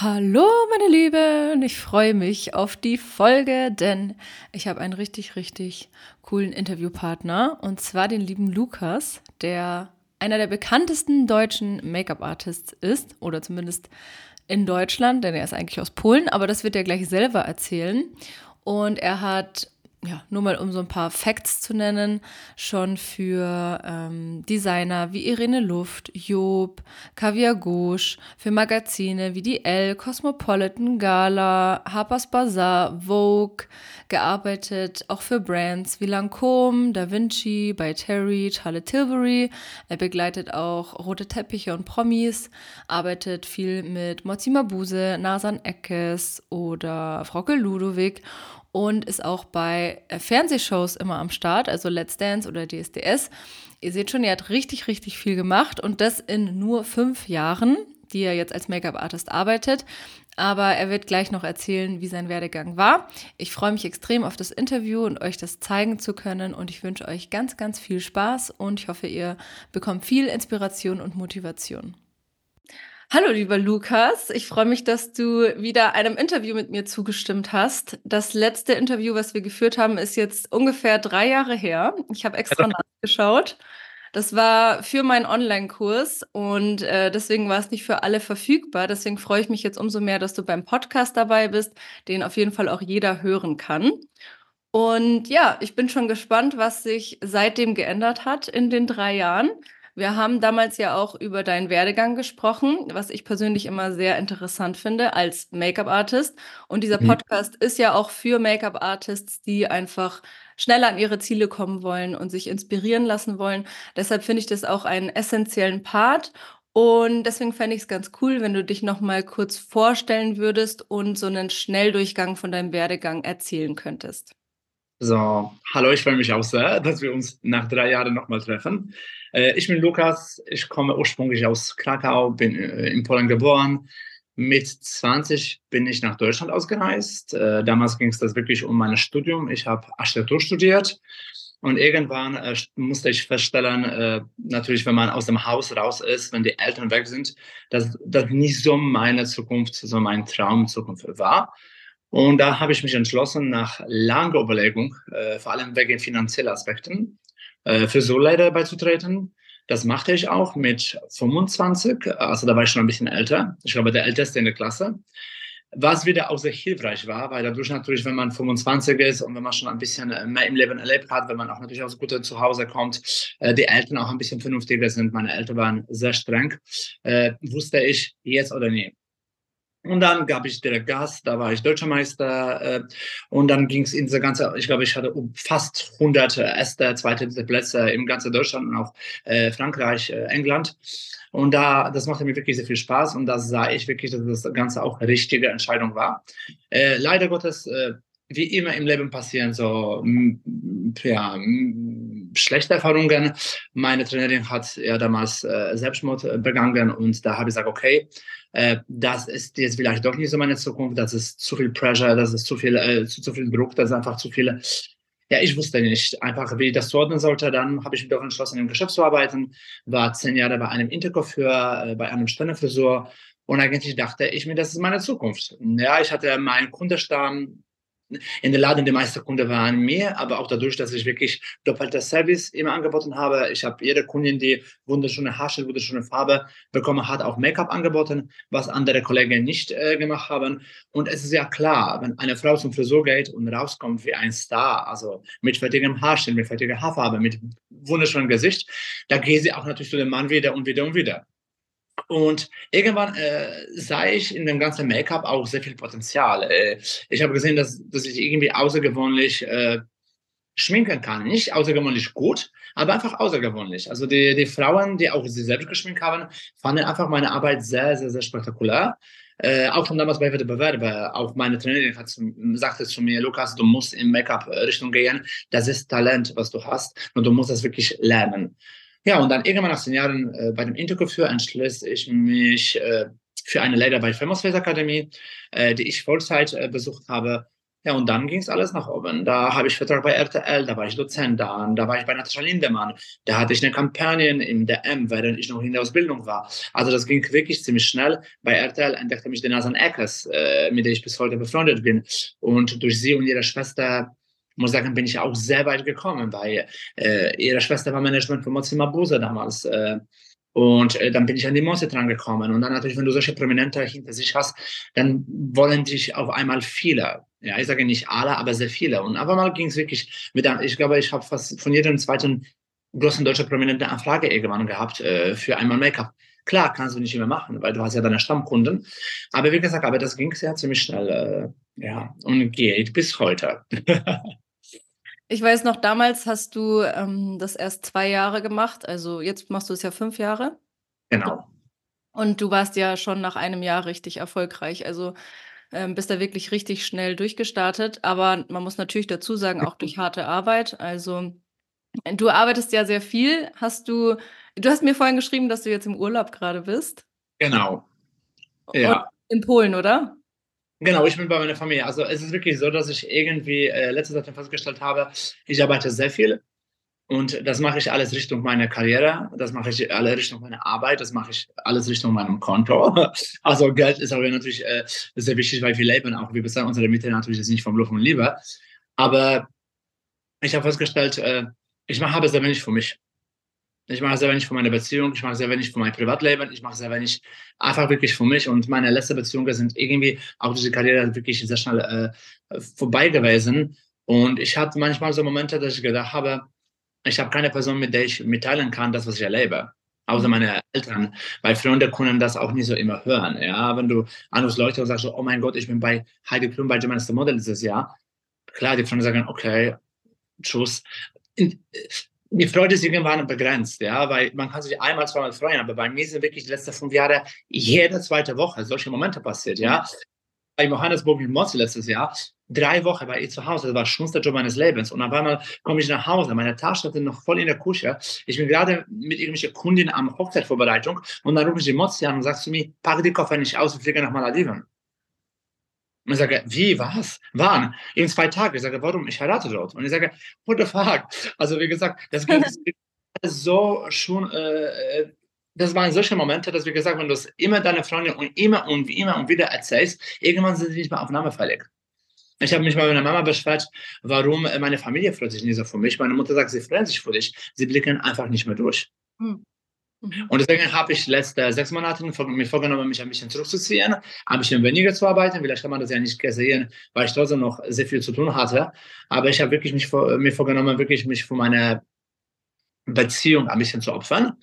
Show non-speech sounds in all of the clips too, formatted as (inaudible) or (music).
Hallo, meine Lieben, ich freue mich auf die Folge, denn ich habe einen richtig, richtig coolen Interviewpartner und zwar den lieben Lukas, der einer der bekanntesten deutschen Make-up-Artists ist oder zumindest in Deutschland, denn er ist eigentlich aus Polen, aber das wird er gleich selber erzählen. Und er hat ja, nur mal um so ein paar Facts zu nennen, schon für ähm, Designer wie Irene Luft, Job, Kaviar Gauche, für Magazine wie die Elle, Cosmopolitan, Gala, Harper's Bazaar, Vogue gearbeitet, auch für Brands wie Lancôme, Da Vinci, bei Terry, Charlotte Tilbury. Er begleitet auch rote Teppiche und Promis, arbeitet viel mit Mozi Mabuse, Nasan Eckes oder Frauke Ludowig und ist auch bei äh, Fernsehshows immer am Start, also Let's Dance oder DSDS. Ihr seht schon, er hat richtig, richtig viel gemacht und das in nur fünf Jahren, die er jetzt als Make-up-Artist arbeitet. Aber er wird gleich noch erzählen, wie sein Werdegang war. Ich freue mich extrem auf das Interview und euch das zeigen zu können. Und ich wünsche euch ganz, ganz viel Spaß und ich hoffe, ihr bekommt viel Inspiration und Motivation. Hallo, lieber Lukas. Ich freue mich, dass du wieder einem Interview mit mir zugestimmt hast. Das letzte Interview, was wir geführt haben, ist jetzt ungefähr drei Jahre her. Ich habe extra nachgeschaut. Das war für meinen Online-Kurs und äh, deswegen war es nicht für alle verfügbar. Deswegen freue ich mich jetzt umso mehr, dass du beim Podcast dabei bist, den auf jeden Fall auch jeder hören kann. Und ja, ich bin schon gespannt, was sich seitdem geändert hat in den drei Jahren. Wir haben damals ja auch über deinen Werdegang gesprochen, was ich persönlich immer sehr interessant finde als Make-up-Artist. Und dieser mhm. Podcast mhm. ist ja auch für Make-up-Artists, die einfach schneller an ihre Ziele kommen wollen und sich inspirieren lassen wollen. Deshalb finde ich das auch einen essentiellen Part. Und deswegen fände ich es ganz cool, wenn du dich noch mal kurz vorstellen würdest und so einen Schnelldurchgang von deinem Werdegang erzählen könntest. So, hallo, ich freue mich auch sehr, dass wir uns nach drei Jahren nochmal treffen. Äh, ich bin Lukas, ich komme ursprünglich aus Krakau, bin äh, in Polen geboren. Mit 20 bin ich nach Deutschland ausgereist. Äh, damals ging es das wirklich um mein Studium. Ich habe Architektur studiert. Und irgendwann musste ich feststellen, natürlich, wenn man aus dem Haus raus ist, wenn die Eltern weg sind, dass das nicht so meine Zukunft, so mein Traum Zukunft war. Und da habe ich mich entschlossen, nach langer Überlegung, vor allem wegen finanzieller Aspekten, für Soulleiter beizutreten. Das machte ich auch mit 25, also da war ich schon ein bisschen älter. Ich glaube, der Älteste in der Klasse. Was wieder auch sehr hilfreich war, weil dadurch natürlich, wenn man 25 ist und wenn man schon ein bisschen äh, mehr im Leben erlebt hat, wenn man auch natürlich aus gutem Zuhause kommt, äh, die Eltern auch ein bisschen vernünftiger sind, meine Eltern waren sehr streng, äh, wusste ich jetzt oder nie. Und dann gab ich direkt Gas, da war ich Deutscher Meister. Äh, und dann ging es in diese ganze, ich glaube, ich hatte fast 100 erste, zweite, dritte Plätze im ganzen Deutschland und auch äh, Frankreich, äh, England. Und da, das machte mir wirklich sehr viel Spaß und da sah ich wirklich, dass das Ganze auch eine richtige Entscheidung war. Leider Gottes, wie immer im Leben passieren so ja, schlechte Erfahrungen. Meine Trainerin hat ja damals Selbstmord begangen und da habe ich gesagt, okay, äh, das ist jetzt vielleicht doch nicht so meine Zukunft, das ist zu viel Pressure, das ist zu viel, äh, zu, zu viel Druck, das ist einfach zu viel. Ja, ich wusste nicht einfach, wie ich das zuordnen sollte. Dann habe ich mich doch entschlossen, im Geschäft zu arbeiten, war zehn Jahre bei einem Intercoiffeur, äh, bei einem Ständerfrisur und eigentlich dachte ich mir, das ist meine Zukunft. Ja, ich hatte meinen Kundenstamm, in der Laden die meisten Kunden waren mir, aber auch dadurch, dass ich wirklich doppelter Service immer angeboten habe. Ich habe jede Kundin, die wunderschöne Haarschnitt, wunderschöne Farbe bekommen hat, auch Make-up angeboten, was andere Kollegen nicht äh, gemacht haben. Und es ist ja klar, wenn eine Frau zum Frisur geht und rauskommt wie ein Star, also mit fertigem Haarschnitt, mit fertiger Haarfarbe, mit wunderschönem Gesicht, da geht sie auch natürlich zu dem Mann wieder und wieder und wieder. Und irgendwann äh, sah ich in dem ganzen Make-up auch sehr viel Potenzial. Äh, ich habe gesehen, dass, dass ich irgendwie außergewöhnlich äh, schminken kann. Nicht außergewöhnlich gut, aber einfach außergewöhnlich. Also die, die Frauen, die auch sie selbst geschminkt haben, fanden einfach meine Arbeit sehr, sehr, sehr spektakulär. Äh, auch schon damals bei Wettbewerben, auch meine Trainerin hat, sagte zu mir, Lukas, du musst in Make-up-Richtung gehen. Das ist Talent, was du hast, und du musst das wirklich lernen. Ja, und dann irgendwann nach zehn Jahren äh, bei dem Interview entschloss ich mich äh, für eine Lehre bei Famous Face Akademie, äh, die ich Vollzeit äh, besucht habe. Ja, und dann ging es alles nach oben. Da habe ich Vertrag bei RTL, da war ich Dozent da, da war ich bei Natascha Lindemann, da hatte ich eine Kampagne im DM, während ich noch in der Ausbildung war. Also das ging wirklich ziemlich schnell. Bei RTL entdeckte mich die Nasan Eckers, äh, mit der ich bis heute befreundet bin. Und durch sie und ihre Schwester muss sagen, bin ich auch sehr weit gekommen, weil äh, ihre Schwester war Management von Mozilla Buse damals. Äh, und äh, dann bin ich an die Monster dran gekommen. Und dann natürlich, wenn du solche Prominente hinter sich hast, dann wollen dich auf einmal viele. Ja, ich sage nicht alle, aber sehr viele. Und aber mal ging es wirklich mit ich glaube, ich habe fast von jedem zweiten großen deutschen Prominenten eine Frage irgendwann gehabt äh, für einmal Make-up. Klar, kannst du nicht immer machen, weil du hast ja deine Stammkunden. Aber wie gesagt, aber das ging sehr ziemlich schnell. Äh, ja, und geht bis heute. (laughs) Ich weiß noch, damals hast du ähm, das erst zwei Jahre gemacht. Also jetzt machst du es ja fünf Jahre. Genau. Und du warst ja schon nach einem Jahr richtig erfolgreich. Also ähm, bist da wirklich richtig schnell durchgestartet. Aber man muss natürlich dazu sagen, auch durch harte Arbeit. Also du arbeitest ja sehr viel. Hast du, du hast mir vorhin geschrieben, dass du jetzt im Urlaub gerade bist. Genau. Ja. Und in Polen, oder? Genau, ich bin bei meiner Familie. Also es ist wirklich so, dass ich irgendwie äh, letzte Zeit festgestellt habe, ich arbeite sehr viel und das mache ich alles Richtung meiner Karriere, das mache ich alle Richtung meiner Arbeit, das mache ich alles Richtung meinem Konto. (laughs) Also Geld ist aber natürlich äh, sehr wichtig, weil wir leben auch, wir bezahlen unsere Miete natürlich nicht vom Luft und Liebe. Aber ich habe festgestellt, äh, ich mache aber sehr wenig für mich. Ich mache sehr wenig für meine Beziehung, ich mache sehr wenig für mein Privatleben, ich mache sehr wenig einfach wirklich für mich. Und meine letzten Beziehungen sind irgendwie auch diese Karriere wirklich sehr schnell äh, vorbei gewesen. Und ich hatte manchmal so Momente, dass ich gedacht habe, ich habe keine Person, mit der ich mitteilen kann, das, was ich erlebe. Außer meine Eltern, weil Freunde können das auch nicht so immer hören. Ja, wenn du anrufst Leute und sagst oh mein Gott, ich bin bei Heidi Klum bei Germany's Model dieses Jahr. Klar, die Freunde sagen, okay, tschüss die Freude ist irgendwann begrenzt, ja, weil man kann sich einmal, zweimal freuen, aber bei mir sind wirklich die letzten fünf Jahre jede zweite Woche solche Momente passiert, ja. Bei Johannesburg mit Motze letztes Jahr, drei Wochen war ich zu Hause, das war der schönste Job meines Lebens. Und auf einmal komme ich nach Hause, meine Tasche ist noch voll in der Küche. Ich bin gerade mit irgendwelchen Kundinnen am Hochzeitvorbereitung und dann rufe ich die Motze an und sagt zu mir, pack die Koffer nicht aus und fliege nach Malediven. Und ich sage, wie, was? Wann? In zwei Tagen. Ich sage, warum? Ich heirate dort. Und ich sage, what the fuck? Also wie gesagt, das (laughs) so schon, äh, das waren solche Momente, dass wir gesagt haben, wenn du es immer deine Freunde und immer und immer und wieder erzählst, irgendwann sind sie nicht mehr aufnahmefällig. Ich habe mich bei meiner Mama beschwert, warum meine Familie freut sich nicht so für mich. Meine Mutter sagt, sie freuen sich für dich. Sie blicken einfach nicht mehr durch. Hm. Mhm. Und deswegen habe ich letzte sechs Monate mir vorgenommen, mich ein bisschen zurückzuziehen, ein bisschen weniger zu arbeiten. Vielleicht kann man das ja nicht sehen, weil ich trotzdem noch sehr viel zu tun hatte. Aber ich habe wirklich mich mir vorgenommen, wirklich mich für meine Beziehung ein bisschen zu opfern.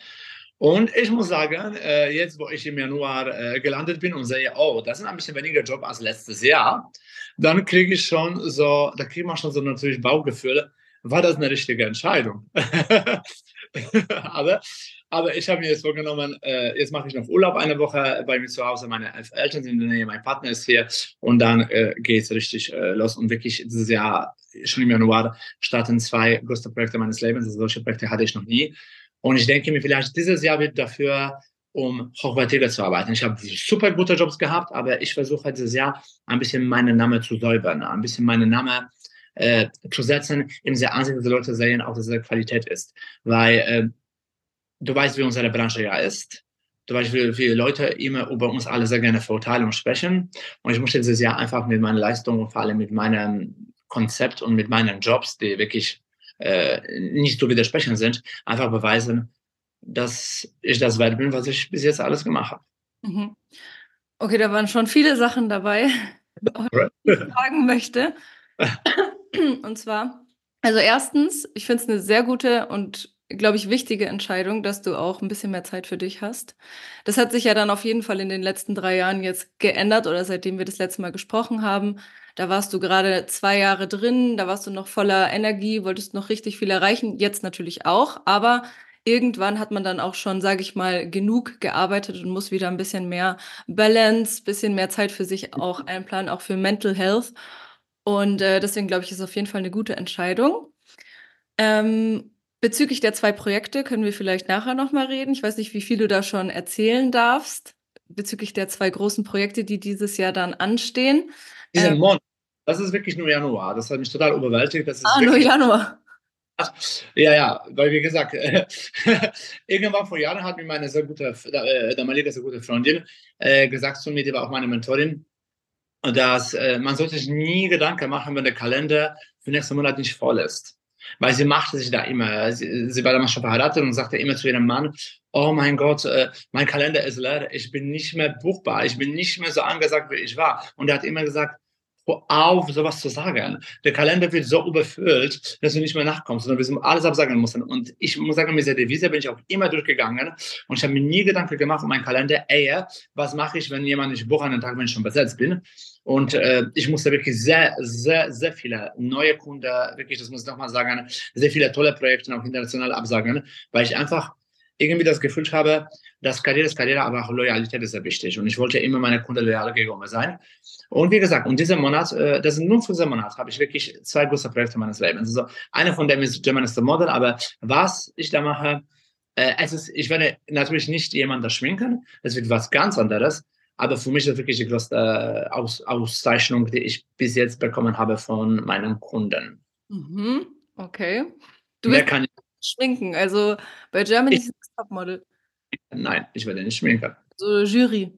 Und ich muss sagen, äh, jetzt, wo ich im Januar äh, gelandet bin und sehe, oh, das ist ein bisschen weniger Job als letztes Jahr, dann kriege ich schon so, da kriegt man schon so natürlich Bauchgefühle, war das eine richtige Entscheidung? (laughs) (laughs) Aber aber ich habe mir jetzt vorgenommen, äh, jetzt mache ich noch Urlaub eine Woche bei mir zu Hause. Meine Eltern sind in der Nähe, mein Partner ist hier und dann äh, geht es richtig äh, los. Und wirklich dieses Jahr, schon im Januar, starten zwei größte Projekte meines Lebens. Also solche Projekte hatte ich noch nie. Und ich denke mir, vielleicht dieses Jahr wird dafür, um hochwertiger zu arbeiten. Ich habe super gute Jobs gehabt, aber ich versuche dieses Jahr ein bisschen meinen Namen zu säubern, ein bisschen meinen Namen äh, zu setzen, im sehr Ansicht, dass die Leute sehen, auch dass es Qualität ist. Weil äh, du weißt, wie unsere Branche ja ist. Du weißt, wie, wie Leute immer über uns alle sehr gerne verurteilen und sprechen. Und ich möchte dieses Jahr einfach mit meiner Leistung und vor allem mit meinem Konzept und mit meinen Jobs, die wirklich äh, nicht zu widersprechen sind, einfach beweisen, dass ich das wert bin, was ich bis jetzt alles gemacht habe. Mhm. Okay, da waren schon viele Sachen dabei, die ich fragen möchte. (laughs) Und zwar, also erstens, ich finde es eine sehr gute und glaube ich, wichtige Entscheidung, dass du auch ein bisschen mehr Zeit für dich hast. Das hat sich ja dann auf jeden Fall in den letzten drei Jahren jetzt geändert oder seitdem wir das letzte Mal gesprochen haben. Da warst du gerade zwei Jahre drin, da warst du noch voller Energie, wolltest noch richtig viel erreichen, jetzt natürlich auch, aber irgendwann hat man dann auch schon, sage ich mal, genug gearbeitet und muss wieder ein bisschen mehr Balance, bisschen mehr Zeit für sich auch einplanen, auch für Mental Health. Und äh, deswegen glaube ich, ist auf jeden Fall eine gute Entscheidung. Ähm, Bezüglich der zwei Projekte können wir vielleicht nachher nochmal reden. Ich weiß nicht, wie viel du da schon erzählen darfst, bezüglich der zwei großen Projekte, die dieses Jahr dann anstehen. Diesen ähm, Monat. das ist wirklich nur Januar. Das hat mich total überwältigt. ah, nur Januar. (laughs) Ja, ja, weil wie gesagt, äh, (laughs) irgendwann vor Jahren hat mir meine sehr gute, äh, damalige sehr gute Freundin äh, gesagt zu mir, die war auch meine Mentorin, dass äh, man sollte sich nie Gedanken machen, wenn der Kalender für nächsten Monat nicht voll ist. Weil sie machte sich da immer, sie, sie war damals schon verheiratet und sagte immer zu ihrem Mann, oh mein Gott, äh, mein Kalender ist leer, ich bin nicht mehr buchbar, ich bin nicht mehr so angesagt, wie ich war. Und er hat immer gesagt, auf, sowas zu sagen. Der Kalender wird so überfüllt, dass du nicht mehr nachkommst, sondern wir alles absagen müssen. Und ich muss sagen, mit dieser Devise bin ich auch immer durchgegangen und ich habe mir nie Gedanken gemacht um meinen Kalender, ey, was mache ich, wenn jemand nicht bucht an den Tag, wenn ich schon besetzt bin. Und äh, ich musste wirklich sehr, sehr, sehr viele neue Kunden, wirklich, das muss ich nochmal sagen, sehr viele tolle Projekte auch international absagen, weil ich einfach irgendwie das Gefühl habe, dass Karriere ist Karriere, aber auch Loyalität ist sehr wichtig. Und ich wollte immer meine Kunden loyal gegenüber sein. Und wie gesagt, und diesen Monat, äh, das sind nur für diesen Monat, habe ich wirklich zwei große Projekte meines Lebens. Also eine von denen ist German is the Model, aber was ich da mache, äh, es ist, ich werde natürlich nicht jemanden da schminken, es wird was ganz anderes, aber für mich ist das wirklich die größte äh, Aus, Auszeichnung, die ich bis jetzt bekommen habe von meinen Kunden. Mhm. Okay. Du Mehr kann schminken, also bei Germany ist Topmodel. Nein, ich werde nicht schminken. So Jury.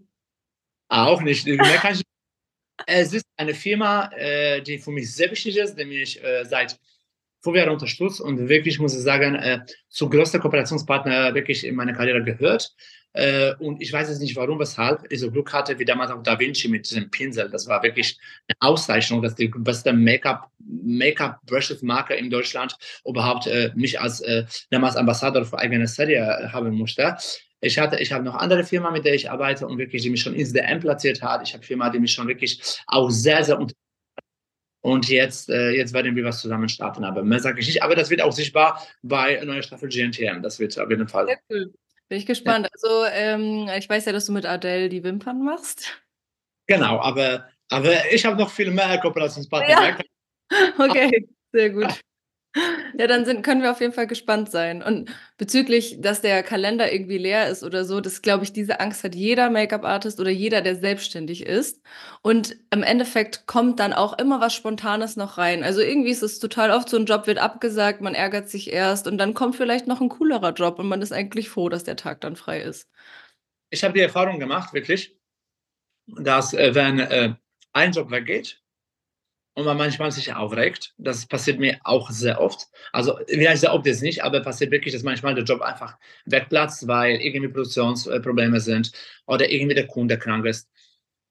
Auch nicht. Mehr kann (laughs) ich es ist eine Firma, äh, die für mich sehr wichtig ist, die mich äh, seit Jahren unterstützt und wirklich, muss ich sagen, äh, zu größter Kooperationspartner wirklich in meiner Karriere gehört. Äh, und ich weiß jetzt nicht warum, weshalb ich so Glück hatte, wie damals auch Da Vinci mit diesem Pinsel. Das war wirklich eine Auszeichnung, dass die beste Make-up, Make-up-Brushes-Marke in Deutschland überhaupt äh, mich als äh, damals Ambassador für eigene Serie haben musste. Ich hatte, ich habe noch andere Firma, mit der ich arbeite und wirklich, die mich schon ins DM platziert hat. Ich habe Firma, die mich schon wirklich auch sehr, sehr unter und jetzt, äh, jetzt werden wir was zusammen starten. Aber mehr sage ich nicht. Aber das wird auch sichtbar bei neuer Staffel GNTM. Das wird auf jeden Fall. Sehr cool. Bin ich gespannt. Ja. Also, ähm, ich weiß ja, dass du mit Adele die Wimpern machst. Genau, aber, aber ich habe noch viel mehr Kooperationspartner. Ja. (laughs) Okay, sehr gut. Ja, dann sind können wir auf jeden Fall gespannt sein. Und bezüglich, dass der Kalender irgendwie leer ist oder so, das glaube ich, diese Angst hat jeder Make-up-Artist oder jeder, der selbstständig ist. Und im Endeffekt kommt dann auch immer was Spontanes noch rein. Also irgendwie ist es total oft so ein Job wird abgesagt, man ärgert sich erst und dann kommt vielleicht noch ein coolerer Job und man ist eigentlich froh, dass der Tag dann frei ist. Ich habe die Erfahrung gemacht, wirklich, dass äh, wenn äh, ein Job weggeht, und man manchmal sich aufregt. Das passiert mir auch sehr oft. Also vielleicht sehr oft jetzt nicht, aber passiert wirklich, dass manchmal der Job einfach wegplatzt, weil irgendwie Produktionsprobleme sind oder irgendwie der Kunde krank ist.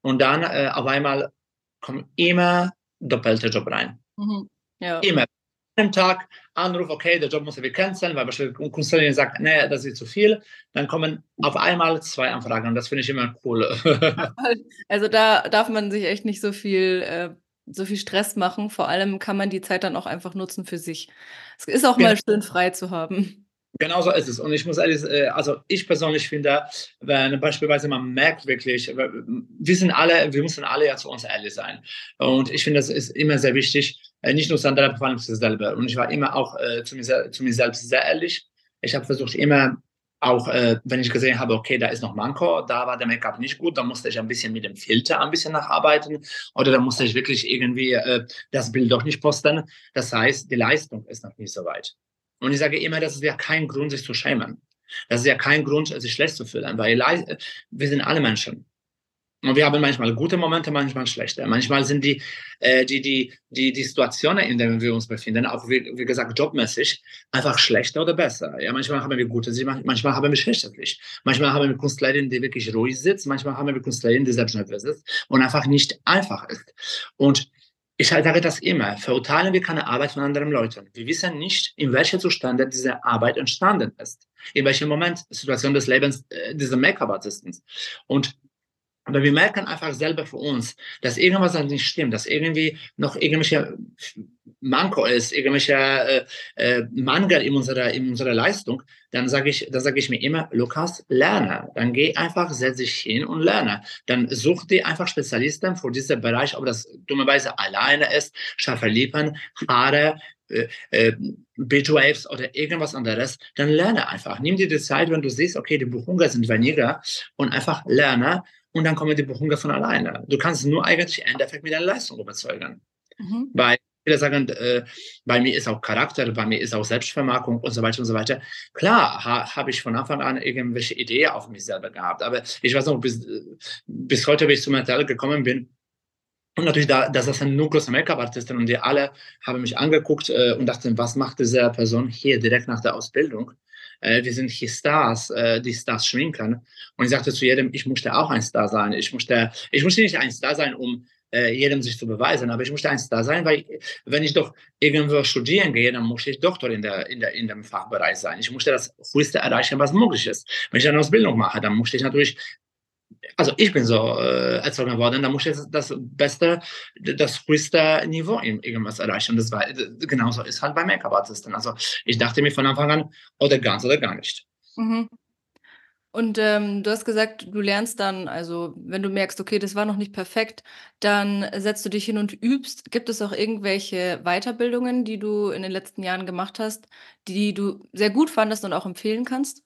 Und dann äh, auf einmal kommt immer doppelte Job rein. Mhm. Ja. Immer. Am Tag Anruf, okay, der Job muss wir canceln, weil beispielsweise Künstlerin sagt, nee, das ist zu viel. Dann kommen auf einmal zwei Anfragen und das finde ich immer cool. (laughs) also da darf man sich echt nicht so viel äh, so viel Stress machen. Vor allem kann man die Zeit dann auch einfach nutzen für sich. Es ist auch mal schön frei zu haben. Genau so ist es. Und ich muss ehrlich, äh, also ich persönlich finde, wenn beispielsweise man merkt wirklich, wir sind alle, wir müssen alle ja zu uns ehrlich sein. Und ich finde, das ist immer sehr wichtig, äh, nicht nur anderen, vor allem zu selber. Und ich war immer auch äh, zu, mir, zu mir selbst sehr ehrlich. Ich habe versucht, immer auch äh, wenn ich gesehen habe, okay, da ist noch Manko, da war der Make-up nicht gut, dann musste ich ein bisschen mit dem Filter ein bisschen nacharbeiten oder da musste ich wirklich irgendwie äh, das Bild doch nicht posten. Das heißt, die Leistung ist noch nicht so weit. Und ich sage immer, das ist ja kein Grund, sich zu schämen. Das ist ja kein Grund, sich schlecht zu fühlen, weil wir sind alle Menschen. Und wir haben manchmal gute Momente, manchmal schlechte. Manchmal sind die, äh, die, die, die, die Situationen, in denen wir uns befinden, auch wie, wie gesagt jobmäßig, einfach schlechter oder besser. Ja, manchmal haben wir gute, manchmal haben wir schlechte Pflicht. Manchmal haben wir Kunstlerinnen, die wirklich ruhig sitzt, manchmal haben wir Kunstlerinnen, die selbst nervös ist und einfach nicht einfach ist. Und ich sage das immer, verurteilen wir keine Arbeit von anderen Leuten. Wir wissen nicht, in welchem Zustand diese Arbeit entstanden ist. In welchem Moment, Situation des Lebens äh, dieser Make-up-Artisten. Und aber wir merken einfach selber für uns, dass irgendwas nicht stimmt, dass irgendwie noch irgendwelche Manko ist, irgendwelche äh, äh, Mangel in unserer, in unserer Leistung, dann sage ich, dann ich mir immer, Lukas, lerne. Dann geh einfach, setz dich hin und lerne. Dann such dir einfach Spezialisten für diesen Bereich, ob das dummerweise alleine ist, scharfe Lippen, Haare, äh, äh, Bitwaves oder irgendwas anderes, dann lerne einfach. Nimm dir die Zeit, wenn du siehst, okay, die Buchungen sind weniger und einfach lerne und dann kommen die Buchungen von alleine. Du kannst nur eigentlich im Endeffekt mit deiner Leistung überzeugen. Mhm. Weil viele sagen, äh, bei mir ist auch Charakter, bei mir ist auch Selbstvermarktung und so weiter und so weiter. Klar, ha, habe ich von Anfang an irgendwelche Ideen auf mich selber gehabt, aber ich weiß noch, bis, bis heute, bis ich zum Mental gekommen bin, und natürlich, da, das ist ein nur großer Make-up-Artisten und die alle haben mich angeguckt äh, und dachten, was macht diese Person hier direkt nach der Ausbildung? Äh, wir sind hier Stars, äh, die Stars schminken. Und ich sagte zu jedem, ich möchte auch ein Star sein. Ich möchte, ich möchte nicht ein Star sein, um äh, jedem sich zu beweisen. Aber ich möchte eins da sein, weil wenn ich doch irgendwo studieren gehe, dann muss ich Doktor in, der, in, der, in dem Fachbereich sein. Ich möchte das höchste erreichen, was möglich ist. Wenn ich eine Ausbildung mache, dann möchte ich natürlich also ich bin so äh, erzogen worden, da muss ich das beste, das höchste Niveau in irgendwas erreichen. Und das war genauso ist halt bei Make-up-Artisten. Also ich dachte mir von Anfang an, oder ganz oder gar nicht. Mhm. Und ähm, du hast gesagt, du lernst dann, also wenn du merkst, okay, das war noch nicht perfekt, dann setzt du dich hin und übst. Gibt es auch irgendwelche Weiterbildungen, die du in den letzten Jahren gemacht hast, die du sehr gut fandest und auch empfehlen kannst?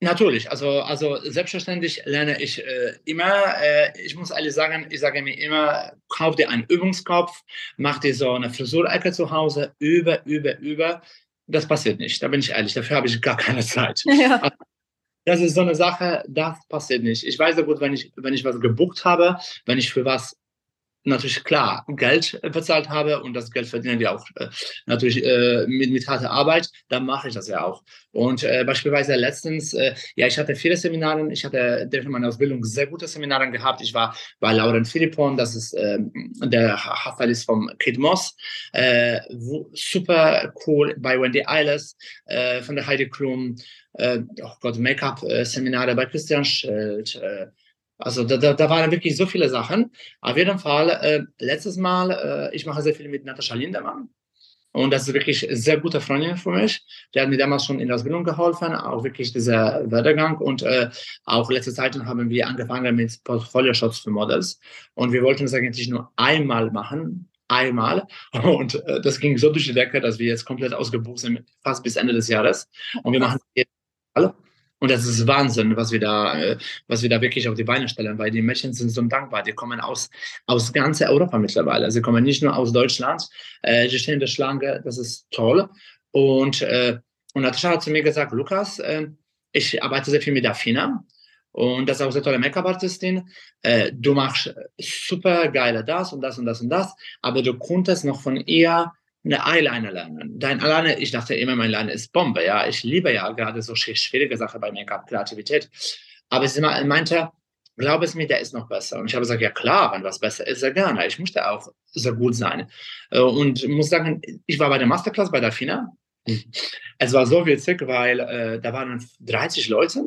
Natürlich, also, also selbstverständlich lerne ich äh, immer. Äh, ich muss ehrlich sagen, ich sage mir immer, kauf dir einen Übungskopf, mach dir so eine Frisurecke zu Hause, über, über, über. Das passiert nicht, da bin ich ehrlich, dafür habe ich gar keine Zeit. (laughs) Ja. Also, das ist so eine Sache, das passiert nicht. Ich weiß ja gut, wenn ich, wenn ich was gebucht habe, wenn ich für was natürlich klar Geld bezahlt habe und das Geld verdienen wir auch äh, natürlich äh, mit, mit harter Arbeit, dann mache ich das ja auch. Und äh, beispielsweise letztens, ja, ich hatte viele Seminare, ich hatte durch meine Ausbildung sehr gute Seminare gehabt. Ich war bei Lauren Philippon, das ist äh, der Haftballist vom Kid Moss, super cool bei Wendy Eiles äh, von der Heidi Klum, oh Gott, Make-up-Seminare bei Christian Schild, also da, da, da waren wirklich so viele Sachen. Auf jeden Fall, äh, letztes Mal, äh, ich mache sehr viel mit Natascha Lindemann. Und das ist wirklich eine sehr gute Freundin für mich. Die hat mir damals schon in der Ausbildung geholfen, auch wirklich dieser Werdegang. Und äh, auch letzte Zeit haben wir angefangen mit Portfolio-Shots für Models. Und wir wollten das eigentlich nur einmal machen. Einmal. (laughs) Und äh, das ging so durch die Decke, dass wir jetzt komplett ausgebucht sind, fast bis Ende des Jahres. Und wir machen jetzt alle. Und das ist Wahnsinn, was wir da, äh, was wir da wirklich auf die Beine stellen, weil die Mädchen sind so dankbar. Die kommen aus, aus ganz Europa mittlerweile. Sie kommen nicht nur aus Deutschland. Äh, die stehen in der Schlange. Das ist toll. Und, äh, und Natascha hat zu mir gesagt, Lukas, äh, ich arbeite sehr viel mit Afina. Und das ist auch eine tolle Make-up-Artistin. Äh, du machst super geile das und das und das und das, aber du konntest noch von ihr eine Eyeliner lernen. Dein Eyeliner, ich dachte immer, mein Eyeliner ist Bombe. Ja, ich liebe ja gerade so schwierige Sachen bei Make-up-Kreativität. Aber sie meinte, glaube es mir, der ist noch besser. Und ich habe gesagt, ja klar, wenn was besser ist, sehr gerne. Ich möchte auch so gut sein. Äh, und muss sagen, ich war bei der Masterclass bei der FINA. Es war so witzig, weil äh, da waren 30 Leute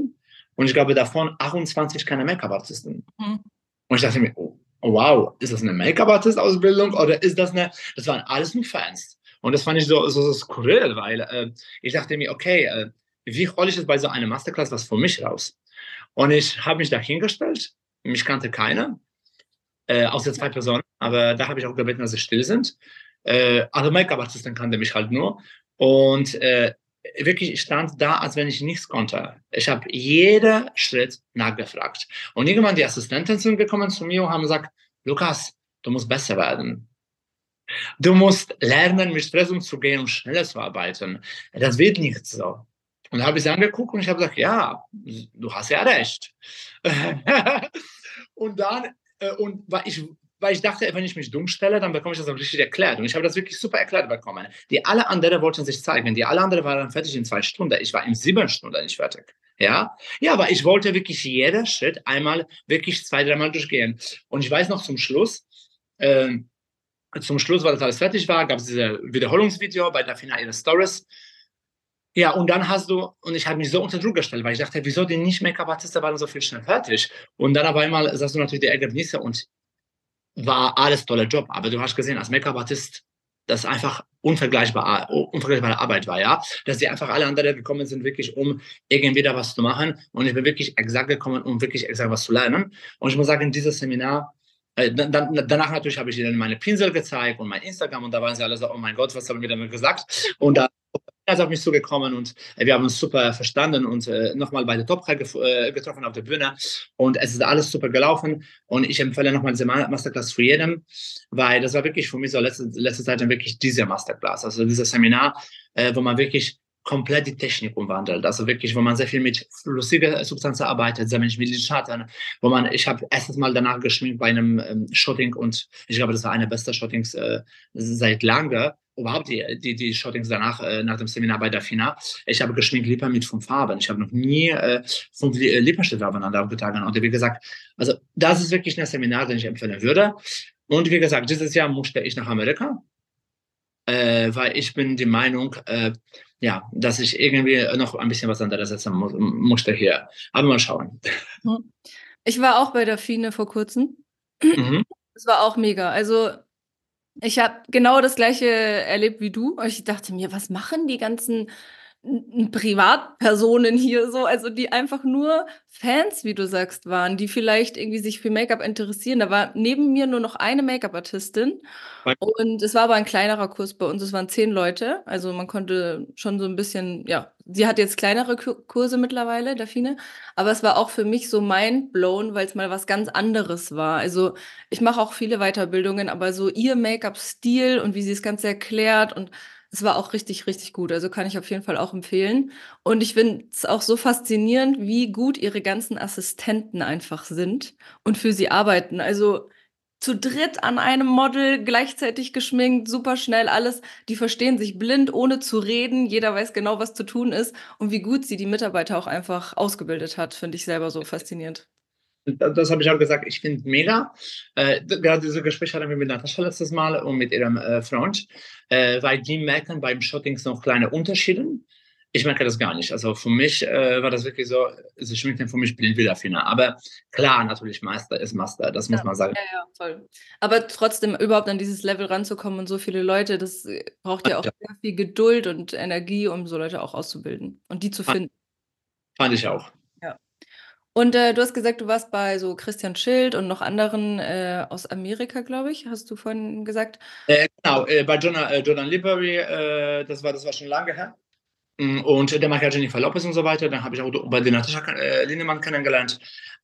und ich glaube davon 28 keine Make-up-Artisten. Mhm. Und ich dachte mir, oh, wow, ist das eine Make-up-Artist-Ausbildung oder ist das eine, das waren alles nur Fans. Und das fand ich so, so, so skurril, weil äh, ich dachte mir, okay, äh, wie hole ich jetzt bei so einer Masterclass was von mich raus? Und ich habe mich da hingestellt, mich kannte keiner, äh, außer zwei Personen, aber da habe ich auch gebeten, dass sie still sind. Äh, also Make-up-Artisten kannte mich halt nur. Und äh, wirklich, ich stand da, als wenn ich nichts konnte. Ich habe jeden Schritt nachgefragt. Und irgendwann die Assistenten sind gekommen zu mir und haben gesagt, Lukas, du musst besser werden. Du musst lernen, mit Stress umzugehen und schneller zu arbeiten. Das wird nicht so. Und da habe ich sie angeguckt und ich habe gesagt, ja, du hast ja recht. (laughs) und dann, äh, und ich weil ich dachte, wenn ich mich dumm stelle, dann bekomme ich das auch richtig erklärt. Und ich habe das wirklich super erklärt bekommen. Die alle anderen wollten sich zeigen. Die alle anderen waren fertig in zwei Stunden. Ich war in sieben Stunden nicht fertig. Ja, ja, aber ich wollte wirklich jeden Schritt einmal wirklich zwei, dreimal durchgehen. Und ich weiß noch zum Schluss, äh, zum Schluss, weil das alles fertig war, gab es dieses Wiederholungsvideo bei der Finale Stories. Ja, und dann hast du, und ich habe mich so unter Druck gestellt, weil ich dachte, wieso die nicht Make-up-Artisten waren so viel schnell fertig? Und dann auf einmal sagst du natürlich die Ergebnisse und war alles toller Job, aber du hast gesehen, als Make-up-Artist, das einfach unvergleichbar, unvergleichbare Arbeit war, ja, dass die einfach alle anderen gekommen sind, wirklich um irgendwie da was zu machen. Und ich bin wirklich exakt gekommen, um wirklich exakt was zu lernen. Und ich muss sagen, dieses Seminar, äh, danach natürlich habe ich ihnen meine Pinsel gezeigt und mein Instagram und da waren sie alle so, oh mein Gott, was haben wir damit gesagt? Und da Er ist auf mich zugekommen und äh, wir haben uns super verstanden und äh, nochmal bei der Top äh, getroffen auf der Bühne. Und es ist alles super gelaufen. Und ich empfehle nochmal diese Masterclass für jeden, weil das war wirklich für mich so letzte, letzte Zeit dann wirklich diese Masterclass, also dieses Seminar, äh, wo man wirklich komplett die Technik umwandelt. Also wirklich, wo man sehr viel mit flüssiger Substanz arbeitet, sehr wenig mit Schatten, wo man, ich habe erstes Mal danach geschminkt bei einem ähm, Shooting und ich glaube, das war eine beste Shootings äh, seit langem überhaupt die, die, die Shootings danach, äh, nach dem Seminar bei der FINA, ich habe geschminkt Lippen mit fünf Farben. Ich habe noch nie äh, fünf äh, Lippenstifte aufeinander aufgetragen. Und wie gesagt, also das ist wirklich ein Seminar, den ich empfehlen würde. Und wie gesagt, dieses Jahr musste ich nach Amerika, äh, weil ich bin die Meinung, äh, ja, dass ich irgendwie noch ein bisschen was anderes setzen mu musste hier. Aber mal schauen. Hm. Ich war auch bei der FINE vor kurzem. Mhm. Das war auch mega. Also ich habe genau das Gleiche erlebt wie du. Ich dachte mir: „Was machen die ganzen Privatpersonen hier so?“ Also, die einfach nur Fans, wie du sagst, waren, die vielleicht irgendwie sich für Make-up interessieren. Da war neben mir nur noch eine Make-up-Artistin und es war aber ein kleinerer Kurs bei uns. Es waren 10 Leute. Also, man konnte schon so ein bisschen ja, sie hat jetzt kleinere Kurse mittlerweile, Daphine, aber es war auch für mich so mindblown, weil es mal was ganz anderes war. Also, ich mache auch viele Weiterbildungen, aber so ihr Make-up-Stil und wie sie das Ganze erklärt und es war auch richtig, richtig gut. Also, kann ich auf jeden Fall auch empfehlen. Und ich finde es auch so faszinierend, wie gut ihre ganzen Assistenten einfach sind und für sie arbeiten. Also, zu dritt an einem Model, gleichzeitig geschminkt, super schnell alles. Die verstehen sich blind, ohne zu reden. Jeder weiß genau, was zu tun ist. Und wie gut sie die Mitarbeiter auch einfach ausgebildet hat, finde ich selber so faszinierend. Das habe ich auch gesagt, ich finde mega. Äh, gerade diese Gespräche hatten wir mit Natascha letztes Mal und mit ihrem äh, Freund, äh, weil die merken beim Shootings noch kleine Unterschiede. Ich merke das gar nicht. Also für mich äh, war das wirklich so, es schmeckt für mich blind wieder Fina. Aber klar, natürlich Master ist Master, das muss ja, man sagen. Ja, ja, voll. Aber trotzdem überhaupt an dieses Level ranzukommen und so viele Leute, das braucht ja auch ja. sehr viel Geduld und Energie, um so Leute auch auszubilden und die zu finden. Fand ich auch. Und äh, du hast gesagt, du warst bei so Christian Schild und noch anderen äh, aus Amerika, glaube ich, hast du vorhin gesagt. Äh, genau, äh, bei Jonah, äh, Jordan Liberty, das, war, das war schon lange her. Mm, und der macht ja Jennifer Lopez und so weiter. Dann habe ich auch bei der Natascha äh, Lindemann kennengelernt.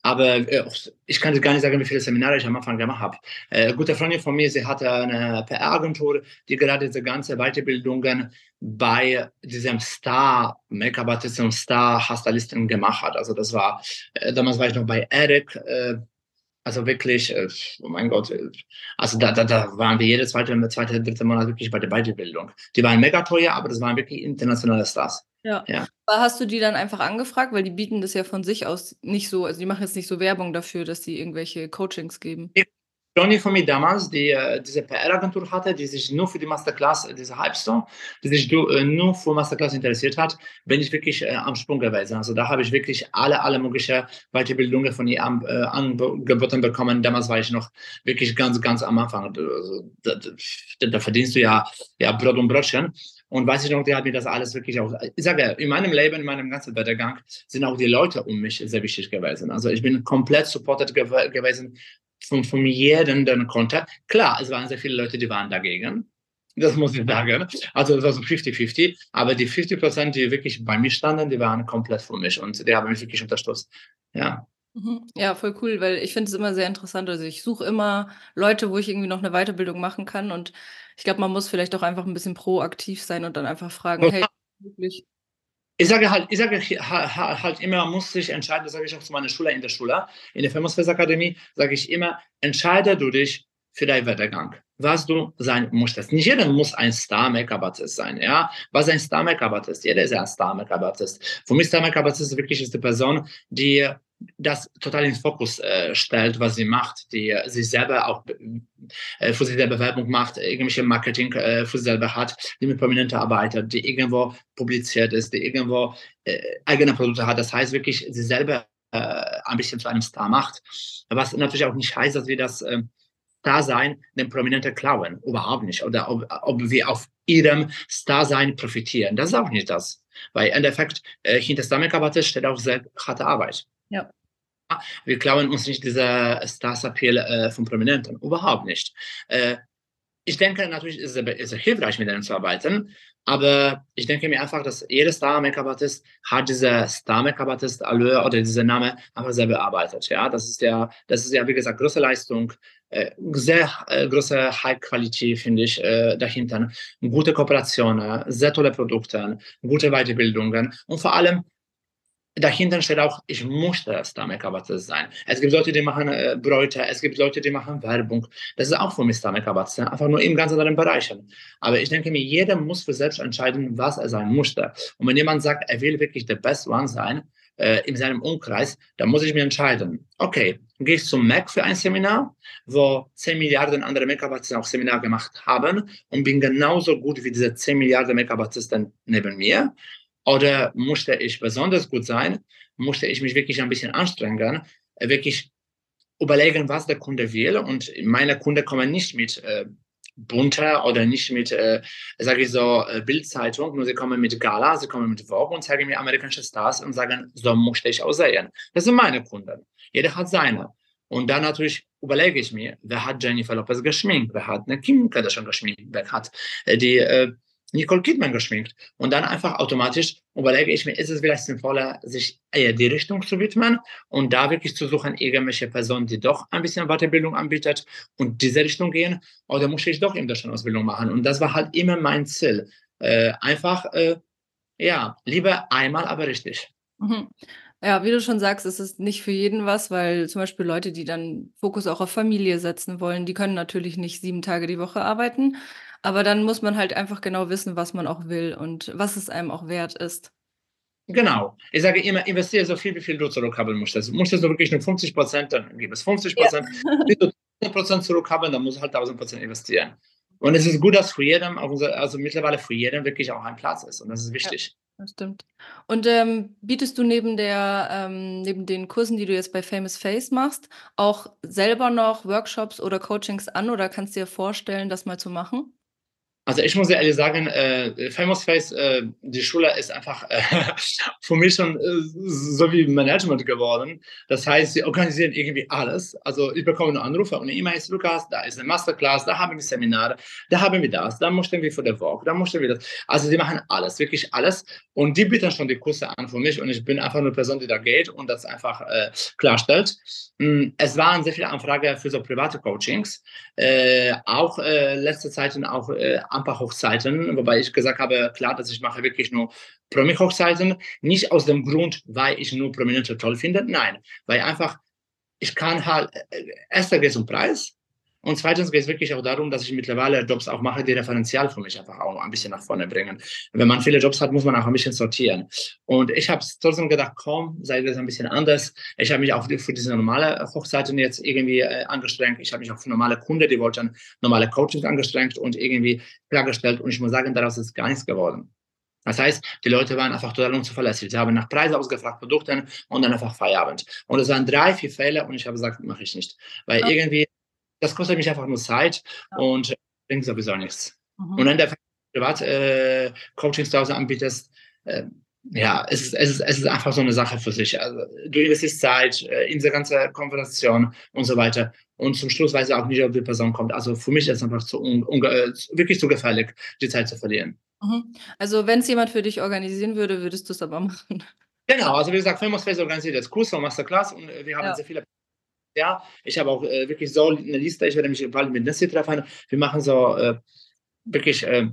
Aber äh, ich kann gar nicht sagen, wie viele Seminare ich am Anfang gemacht habe. Äh, gute Freundin von mir, sie hatte eine PR-Agentur, die gerade diese ganze Weiterbildungen bei diesem Star Make-up-Artist und Star Hastellisten gemacht hat. Also das war, äh, damals war ich noch bei Eric, also wirklich, oh mein Gott, also da, da, da waren wir jedes zweite, zweite, dritte Monat wirklich bei der Weiterbildung. Die waren mega teuer, aber das waren wirklich internationale Stars. Ja. ja. Hast du die dann einfach angefragt, weil die bieten das ja von sich aus nicht so, also die machen jetzt nicht so Werbung dafür, dass die irgendwelche Coachings geben. Johnny von mir damals, die äh, diese PR-Agentur hatte, die sich nur für die Masterclass, diese Hypestone, die sich äh, nur für Masterclass interessiert hat, bin ich wirklich äh, am Sprung gewesen. Also da habe ich wirklich alle, alle möglichen Weiterbildungen von ihr an, äh, angeboten bekommen. Damals war ich noch wirklich ganz, ganz am Anfang. Also, da, da, da, verdienst du ja, ja Brot und Brötchen. Und weiß ich noch, der hat mir das alles wirklich auch, ich sage, in meinem Leben, in meinem ganzen Werdegang sind auch die Leute um mich sehr wichtig gewesen. Also ich bin komplett supported gew gewesen von, von jedem, der konnte. Klar, es waren sehr viele Leute, die waren dagegen. Das muss ich sagen. Also es war so 50-50. Aber die 50 Prozent, die wirklich bei mir standen, die waren komplett für mich und die haben mich wirklich unterstützt. Ja. Mhm. Ja, voll cool, weil ich finde es immer sehr interessant. Also ich suche immer Leute, wo ich irgendwie noch eine Weiterbildung machen kann. Und ich glaube, man muss vielleicht auch einfach ein bisschen proaktiv sein und dann einfach fragen, hey, wirklich ich sage halt, ich sage halt immer, man muss sich entscheiden, das sage ich auch zu meiner Schule in der Schule, in der Famous Face Akademie, sage ich immer, entscheide du dich für deinen Werdegang, was du sein möchtest. Nicht jeder muss ein Star-Make-up-Artist sein, ja. Was ein Star-Make-up-Artist? Jeder ist ein Star-Make-up-Artist. Für mich Star-Make-up-Artist wirklich ist die Person, die das total in Fokus äh, stellt, was sie macht, die sich selber auch äh, für sich selber Werbung macht, irgendwelche Marketing äh, für sich selber hat, die mit Prominenten arbeitet, die irgendwo publiziert ist, die irgendwo äh, eigene Produkte hat. Das heißt wirklich, sie selber äh, ein bisschen zu einem Star macht. Was natürlich auch nicht heißt, dass wir das äh, Star-Sein den Prominenten klauen. Überhaupt nicht. Oder ob, ob wir auf ihrem Star-Sein profitieren. Das ist auch nicht das. Weil im Endeffekt äh, hinter Star-Make-up steht auch sehr harte Arbeit. Ja. Wir klauen uns nicht dieser Stars-Appeal äh, von Prominenten, überhaupt nicht. Äh, ich denke natürlich ist es, ist es hilfreich, mit denen zu arbeiten. Aber ich denke mir einfach, dass jeder Star-Make-up-Artist hat diese Star-Make-up-Artist-Allure oder diese Name einfach sehr bearbeitet. Ja, das ist ja, das ist ja, wie gesagt, große Leistung, sehr äh, große High-Quality, finde ich, äh, dahinter. Gute Kooperationen, sehr tolle Produkte, gute Weiterbildungen und vor allem dahinter steht auch, ich musste Star-Make-up-Artist sein. Es gibt Leute, die machen äh, Bräute, es gibt Leute, die machen Werbung. Das ist auch für mich Star-Make-up-Artist, einfach nur in ganz anderen Bereichen. Aber ich denke mir, jeder muss für selbst entscheiden, was er sein musste. Und wenn jemand sagt, er will wirklich der Best One sein, äh, in seinem Umkreis, dann muss ich mir entscheiden, okay, gehe ich zum Mac für ein Seminar, wo 10 Milliarden andere Make-up-Artisten auch Seminar gemacht haben und bin genauso gut wie diese 10 Milliarden Make-up-Artisten neben mir oder musste ich besonders gut sein? Musste ich mich wirklich ein bisschen anstrengen? Äh, wirklich überlegen, was der Kunde will. Und meine Kunden kommen nicht mit äh, bunter oder nicht mit, äh, sage ich so, äh, Bildzeitung, nur sie kommen mit Gala, sie kommen mit Vogue und zeigen mir amerikanische Stars und sagen, so musste ich aussehen. Das sind meine Kunden. Jeder hat seine. Und dann natürlich überlege ich mir, wer hat Jennifer Lopez geschminkt, wer hat eine Kim Kardashian geschminkt, wer hat äh, die äh, Nicole Kidman geschminkt. Und dann einfach automatisch überlege ich mir, ist es vielleicht sinnvoller, sich eher die Richtung zu widmen und da wirklich zu suchen, irgendwelche Personen, die doch ein bisschen Weiterbildung anbietet und diese Richtung gehen, oder muss ich doch eben schon Ausbildung machen? Und das war halt immer mein Ziel. Äh, einfach, äh, ja, lieber einmal, aber richtig. Mhm. Ja, wie du schon sagst, ist es nicht für jeden was, weil zum Beispiel Leute, die dann Fokus auch auf Familie setzen wollen, die können natürlich nicht sieben Tage die Woche arbeiten. Aber dann muss man halt einfach genau wissen, was man auch will und was es einem auch wert ist. Genau. Ich sage immer, investiere so viel, wie viel du zurückhaben musst. Also musst du wirklich nur 50 Prozent, dann gib es 50 Prozent. Ja. du 10 Prozent zurückhaben, dann musst du halt 1000 Prozent investieren. Und es ist gut, dass für jeden, also mittlerweile für jeden wirklich auch ein Platz ist. Und das ist wichtig. Ja. Das stimmt. Und ähm, bietest du neben der, ähm, neben den Kursen, die du jetzt bei Famous Face machst, auch selber noch Workshops oder Coachings an oder kannst du dir vorstellen, das mal zu machen? Also ich muss ehrlich sagen, äh, Famous Face, äh, die Schule ist einfach äh, (laughs) für mich schon äh, so wie Management geworden. Das heißt, sie organisieren irgendwie alles. Also ich bekomme einen Anrufe und ist Lukas, da ist eine Masterclass, da haben wir Seminare, da haben wir das, da möchten wir für den Walk, da möchten wir das. Also die machen alles, wirklich alles. Und die bieten schon die Kurse an für mich und ich bin einfach eine Person, die da geht und das einfach äh, klarstellt. Mm, es waren sehr viele Anfragen für so private Coachings, äh, auch letzte Zeit auch ein paar Hochzeiten, wobei ich gesagt habe, klar, dass ich mache wirklich nur Promi-Hochzeiten. Nicht aus dem Grund, weil ich nur Prominente toll finde, nein, weil einfach, ich kann halt, äh, erster geht es um Preis, und zweitens geht es wirklich auch darum, dass ich mittlerweile Jobs auch mache, die Referenzial für mich einfach auch ein bisschen nach vorne bringen. Wenn man viele Jobs hat, muss man auch ein bisschen sortieren. Und ich habe trotzdem gedacht, komm, sei das ein bisschen anders. Ich habe mich auch für diese normale Hochzeiten jetzt irgendwie äh, angestrengt. Ich habe mich auch für normale Kunden, die wollten normale Coachings angestrengt und irgendwie klargestellt. Und ich muss sagen, daraus ist gar nichts geworden. Das heißt, die Leute waren einfach total unzuverlässig. Sie haben nach Preisen ausgefragt, Produkten und dann einfach Feierabend. Und es waren drei, vier Fälle und ich habe gesagt, mache ich nicht. Weil irgendwie das kostet mich einfach nur Zeit ja. und bringt sowieso nichts. Mhm. Und wenn der Privat-Coachings äh, zu Hause anbietest, äh, ja, es ist, es, ist, es ist einfach so eine Sache für sich. Also, du investierst Zeit äh, in diese ganze Konversation und so weiter. Und zum Schluss weiß ich auch nicht, ob die Person kommt. Also für mich ist es einfach zu äh, wirklich zu gefährlich, die Zeit zu verlieren. Mhm. Also wenn es jemand für dich organisieren würde, würdest du es aber (laughs) machen. Genau, also wie gesagt, Face organisiert jetzt Kurs und Masterclass und äh, wir haben ja. sehr viele ja, ich habe auch äh, wirklich so eine Liste. Ich werde mich bald mit Nessie treffen. Wir machen so äh, wirklich äh,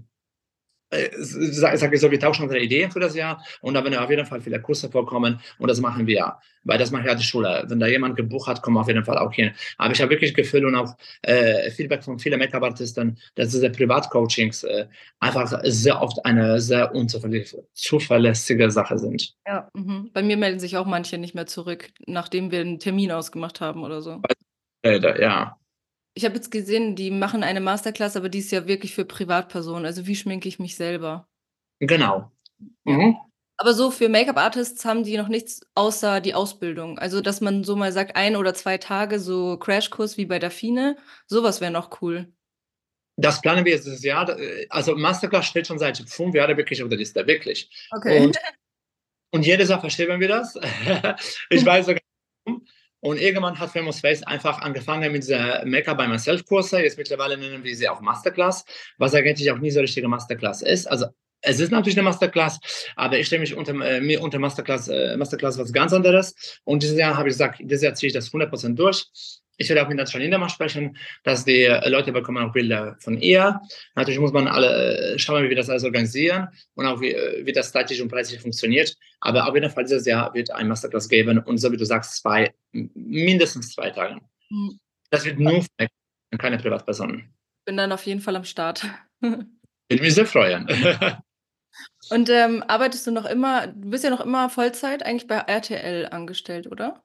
äh, sage ich so, wir tauschen unsere Ideen für das Jahr und da werden auf jeden Fall viele Kurse vorkommen und das machen wir, weil das macht ja die Schule. Wenn da jemand gebucht hat, kommen wir auf jeden Fall auch hin. Aber ich habe wirklich das Gefühl und auch äh, Feedback von vielen Make-up-Artisten, dass diese Privatcoachings äh, einfach sehr oft eine sehr unzuverlässige Sache sind. Ja, mh. bei mir melden sich auch manche nicht mehr zurück, nachdem wir einen Termin ausgemacht haben oder so. Ja, ich habe jetzt gesehen, die machen eine Masterclass, aber die ist ja wirklich für Privatpersonen. Also wie schminke ich mich selber? Genau. Mhm. Aber so für Make-up-Artists haben die noch nichts außer die Ausbildung. Also, dass man so mal sagt, ein oder zwei Tage so Crashkurs wie bei Daphine, sowas wäre noch cool. Das planen wir jetzt dieses Jahr. Also Masterclass steht schon seit fünf Jahren wirklich auf der Liste, wirklich. Okay. Und, und jedes Jahr verschieben wir das. (laughs) ich weiß sogar, und irgendwann hat Famous Face einfach angefangen mit dieser Make-up by Myself Kurse. Jetzt mittlerweile nennen wir sie auch Masterclass, was eigentlich auch nie so richtige Masterclass ist. Also es ist natürlich eine Masterclass, aber ich stelle mich unter, äh, mir unter Masterclass, äh, Masterclass was ganz anderes. Und dieses Jahr habe ich gesagt, dieses Jahr ziehe ich das 100% durch. Ich werde auch mit der Janina mal sprechen, dass die Leute bekommen auch Bilder von ihr. Natürlich muss man alle äh, schauen, wie wir das alles organisieren und auch wie, äh, wie das zeitlich und preislich funktioniert. Aber auf jeden Fall dieses Jahr wird ein Masterclass geben und so wie du sagst, zwei, mindestens zwei Tage. Mhm. Das wird nur für keine Privatpersonen. Bin dann auf jeden Fall am Start. (laughs) Würde mich sehr freuen. (laughs) Und ähm, arbeitest du noch immer, du bist ja noch immer Vollzeit eigentlich bei RTL angestellt, oder?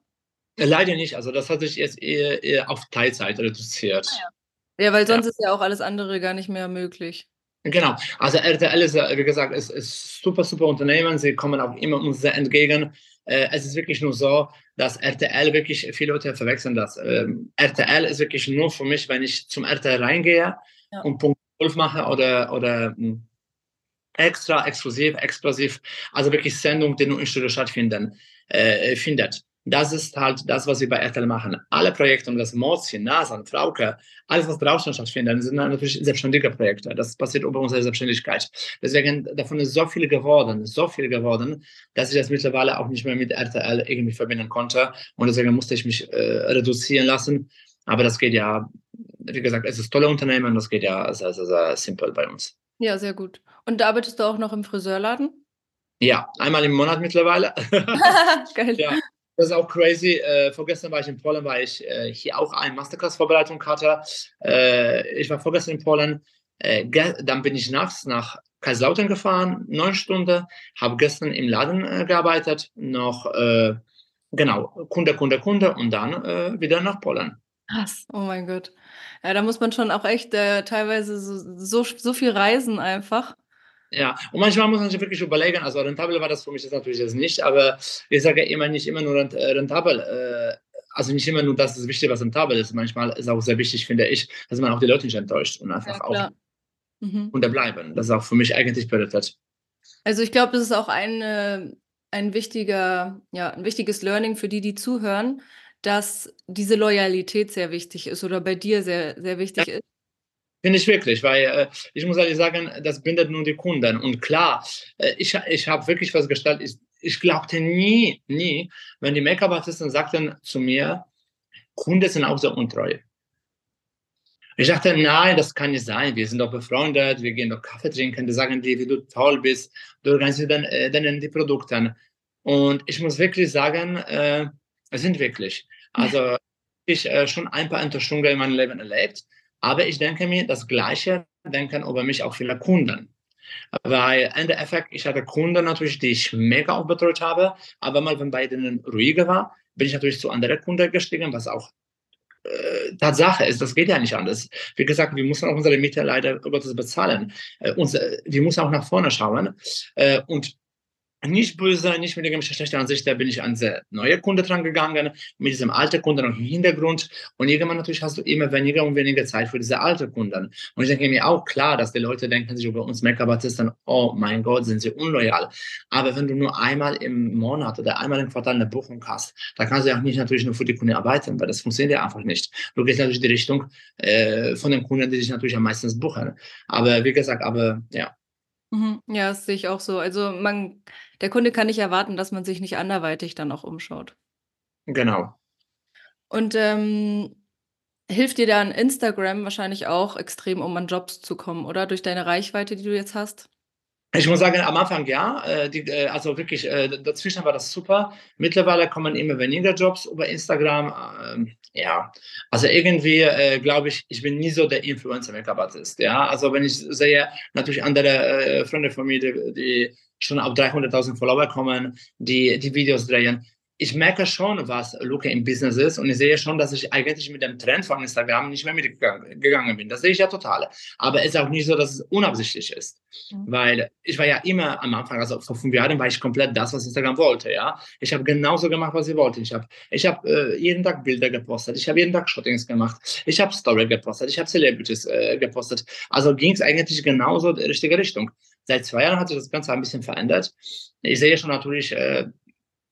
Äh, leider nicht. Also das hat sich jetzt eher, eher auf Teilzeit reduziert. Ah, ja. ja, weil sonst ja. ist ja auch alles andere gar nicht mehr möglich. Genau. Also RTL ist, wie gesagt, ist, ist super, super Unternehmen. Sie kommen auch immer uns sehr entgegen. Äh, es ist wirklich nur so, dass RTL wirklich, viele Leute verwechseln das. Ähm, RTL ist wirklich nur für mich, wenn ich zum RTL reingehe ja. und Punkt 12 mache oder, oder hm, extra, exklusiv, explosiv, also wirklich Sendungen, die nur in Studio stattfinden, äh, findet. Das ist halt das, was wir bei RTL machen. Alle Projekte um das Morzchen, Nasan, Frauke, alles, was draußen stattfindet, sind natürlich selbstständige Projekte. Das passiert über unsere Selbstständigkeit. Deswegen, davon ist so viel geworden, so viel geworden, dass ich das mittlerweile auch nicht mehr mit RTL irgendwie verbinden konnte. Und deswegen musste ich mich äh, reduzieren lassen. Aber das geht ja, wie gesagt, es ist ein tolles Unternehmen, das geht ja sehr, sehr, sehr simpel bei uns. Ja, sehr gut. Und arbeitest du auch noch im Friseurladen? Ja, einmal im Monat mittlerweile. (laughs) Geil. Ja, das ist auch crazy. Äh, vorgestern war ich in Polen, weil ich äh, hier auch eine Masterclass-Vorbereitung hatte. Äh, ich war vorgestern in Polen. Äh, dann bin ich nachts nach Kaiserslautern gefahren, neun Stunden, habe gestern im Laden äh, gearbeitet, noch, äh, genau, Kunde, Kunde, Kunde und dann wieder nach Polen. Krass, oh mein Gott. Ja, da muss man schon auch echt teilweise so, so, so viel reisen einfach. Ja, und manchmal muss man sich wirklich überlegen, also rentabel war das für mich jetzt natürlich jetzt nicht, aber ich sage immer nicht immer nur äh, rentabel, äh, also nicht immer nur das ist wichtig, was rentabel ist. Manchmal ist auch sehr wichtig, finde ich, dass man auch die Leute nicht enttäuscht und einfach ja, auch mhm. unterbleiben. Das ist auch für mich eigentlich Priorität. Also ich glaube, das ist auch ein, ein wichtiger, ja, ein wichtiges Learning für die, die zuhören, dass diese Loyalität sehr wichtig ist oder bei dir sehr, sehr wichtig ja. ist Finde ich wirklich, weil äh, ich muss ehrlich sagen, das bindet nur die Kunden. Und klar, äh, ich, ich habe wirklich festgestellt, ich, ich glaubte nie, nie, wenn die Make-up-Artisten sagten zu mir, Kunden sind auch so untreu. Ich dachte, nein, das kann nicht sein. Wir sind doch befreundet, wir gehen doch Kaffee trinken, die sagen dir, wie du toll bist, du organisierst dann, äh, dann die Produkte. Und ich muss wirklich sagen, äh, es sind wirklich. Also ich äh, schon ein paar Enttäuschungen in meinem Leben erlebt. Aber ich denke mir, das Gleiche denken über mich auch viele Kunden. Weil im Endeffekt, ich hatte Kunden natürlich, die ich mega auch betreut habe, aber mal, wenn bei denen ruhiger war, bin ich natürlich zu anderen Kunden gestiegen, was auch äh, Tatsache ist, das geht ja nicht anders. Wie gesagt, wir müssen auch unsere Miete leider Gottes bezahlen. Äh, uns, äh, wir müssen auch nach vorne schauen. Äh, und nicht böse, nicht mit irgendwelcher schlechten Ansicht, da bin ich an sehr neue Kunden dran gegangen, mit diesem alten Kunden im Hintergrund. Und irgendwann natürlich hast du immer weniger und weniger Zeit für diese alten Kunden. Und ich denke mir auch klar, dass die Leute denken sich über uns Make-up-Artisten, oh mein Gott, sind sie unloyal. Aber wenn du nur einmal im Monat oder einmal im Quartal eine Buchung hast, da kannst du ja auch nicht natürlich nur für die Kunden arbeiten, weil das funktioniert ja einfach nicht. Du gehst natürlich in die Richtung äh, von den Kunden, die sich natürlich am meisten buchen. Aber wie gesagt, aber ja. Mhm. Ja, das sehe ich auch so. Also man der Kunde kann nicht erwarten, dass man sich nicht anderweitig dann auch umschaut. Genau. Und ähm, hilft dir dann Instagram wahrscheinlich auch extrem, um an Jobs zu kommen, oder? Durch deine Reichweite, die du jetzt hast? Ich muss sagen, am Anfang ja, äh, die, äh, also wirklich, äh, dazwischen war das super. Mittlerweile kommen immer weniger Jobs über Instagram. Ähm, ja, also irgendwie äh, glaube ich, ich bin nie so der Influencer-Make-up-Artist. Ja, also wenn ich sehe, natürlich andere äh, Freunde von mir, die, die schon auf 300.000 Follower kommen, die die Videos drehen. Ich merke schon, was Luca im Business ist und ich sehe schon, dass ich eigentlich mit dem Trend von Instagram nicht mehr mitgegangen bin. Das sehe ich ja total. Aber es ist auch nicht so, dass es unabsichtlich ist. Mhm. Weil ich war ja immer am Anfang, also vor fünf Jahren war ich komplett das, was Instagram wollte. Ja, Ich habe genauso gemacht, was ich wollte. Ich habe ich hab, äh, jeden Tag Bilder gepostet, ich habe jeden Tag Shootings gemacht, ich habe Story gepostet, ich habe Celebrities äh, gepostet. Also ging es eigentlich genauso in die richtige Richtung. Seit zwei Jahren hat sich das Ganze ein bisschen verändert. Ich sehe schon natürlich, äh,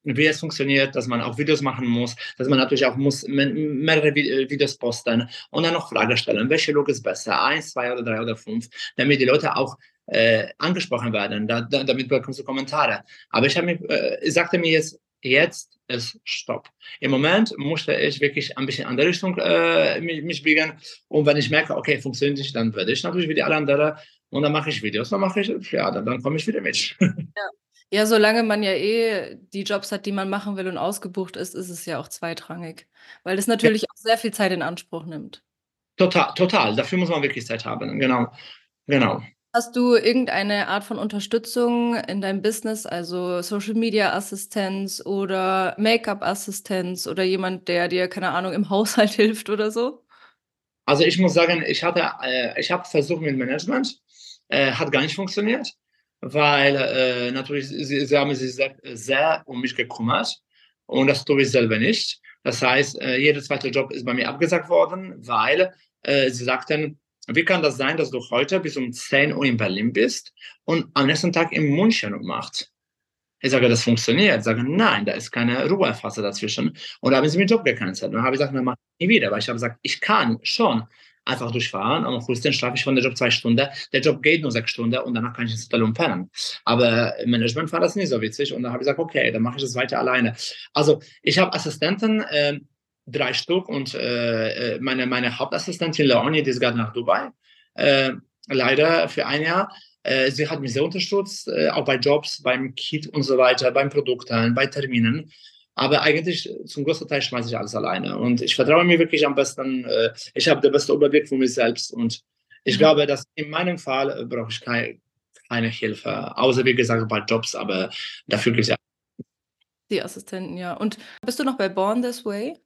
wie es funktioniert, dass man auch Videos machen muss, dass man natürlich auch muss mehrere äh, Videos posten und dann noch Fragen stellen, welche Look ist besser, eins, zwei oder drei oder fünf, damit die Leute auch äh, angesprochen werden. Da, da, damit bekommst du Kommentare. Aber ich, mir, äh, ich sagte mir jetzt, jetzt ist Stopp. Im Moment musste ich wirklich ein bisschen in andere Richtung äh, mich, mich biegen. Und wenn ich merke, okay, funktioniert nicht, dann werde ich natürlich wie alle anderen und dann mache ich Videos, dann mache ich, ja, dann, dann komme ich wieder mit. (laughs) Ja. Ja, solange man ja eh die Jobs hat, die man machen will und ausgebucht ist, ist es ja auch zweitrangig, weil das natürlich ja. auch sehr viel Zeit in Anspruch nimmt. Total, total. Dafür muss man wirklich Zeit haben. Genau, genau. Hast du irgendeine Art von Unterstützung in deinem Business, also Social Media Assistenz oder Make-up Assistenz oder jemand, der dir keine Ahnung im Haushalt (laughs) hilft oder so? Also ich muss sagen, ich hatte, äh, ich habe versucht mit Management, äh, hat gar nicht funktioniert, weil äh, natürlich sie, sie, haben sich sehr, sehr um mich gekümmert und das tue ich selber nicht. Das heißt, äh, jeder zweite Job ist bei mir abgesagt worden, weil äh, sie sagten, wie kann das sein, dass du heute bis um 10 Uhr in Berlin bist und am nächsten Tag in München macht? Ich sage, das funktioniert. Ich sage, nein, da ist keine Ruhephase dazwischen. Und da haben sie mir Job gecancelt. Und dann habe ich gesagt, dann mache ich nie wieder. Weil ich habe gesagt, ich kann schon einfach durchfahren. Am höchsten schlafe ich von der Job zwei Stunden. Der Job geht nur sechs Stunden und danach kann ich ins Hotel umpennen. Aber im Management war das nicht so witzig. Und dann habe ich gesagt, okay, dann mache ich das weiter alleine. Also ich habe Assistenten, äh, drei Stück und äh, äh, meine, meine Hauptassistentin Leonie, die ist gerade nach Dubai. Äh, leider für ein Jahr. Äh, sie hat mich sehr unterstützt, äh, auch bei Jobs, beim Kit und so weiter, beim Produkten, bei Terminen. Aber eigentlich zum größten Teil schmeiße ich alles alleine. Und ich vertraue mir wirklich am besten. Äh, ich habe den besten Überblick von mir selbst. Und ich mhm. glaube, dass in meinem Fall brauche ich keine, keine Hilfe. Außer, wie gesagt, bei Jobs. Aber dafür gibt es ja. Die Assistenten, ja. Und bist du noch bei Born This Way?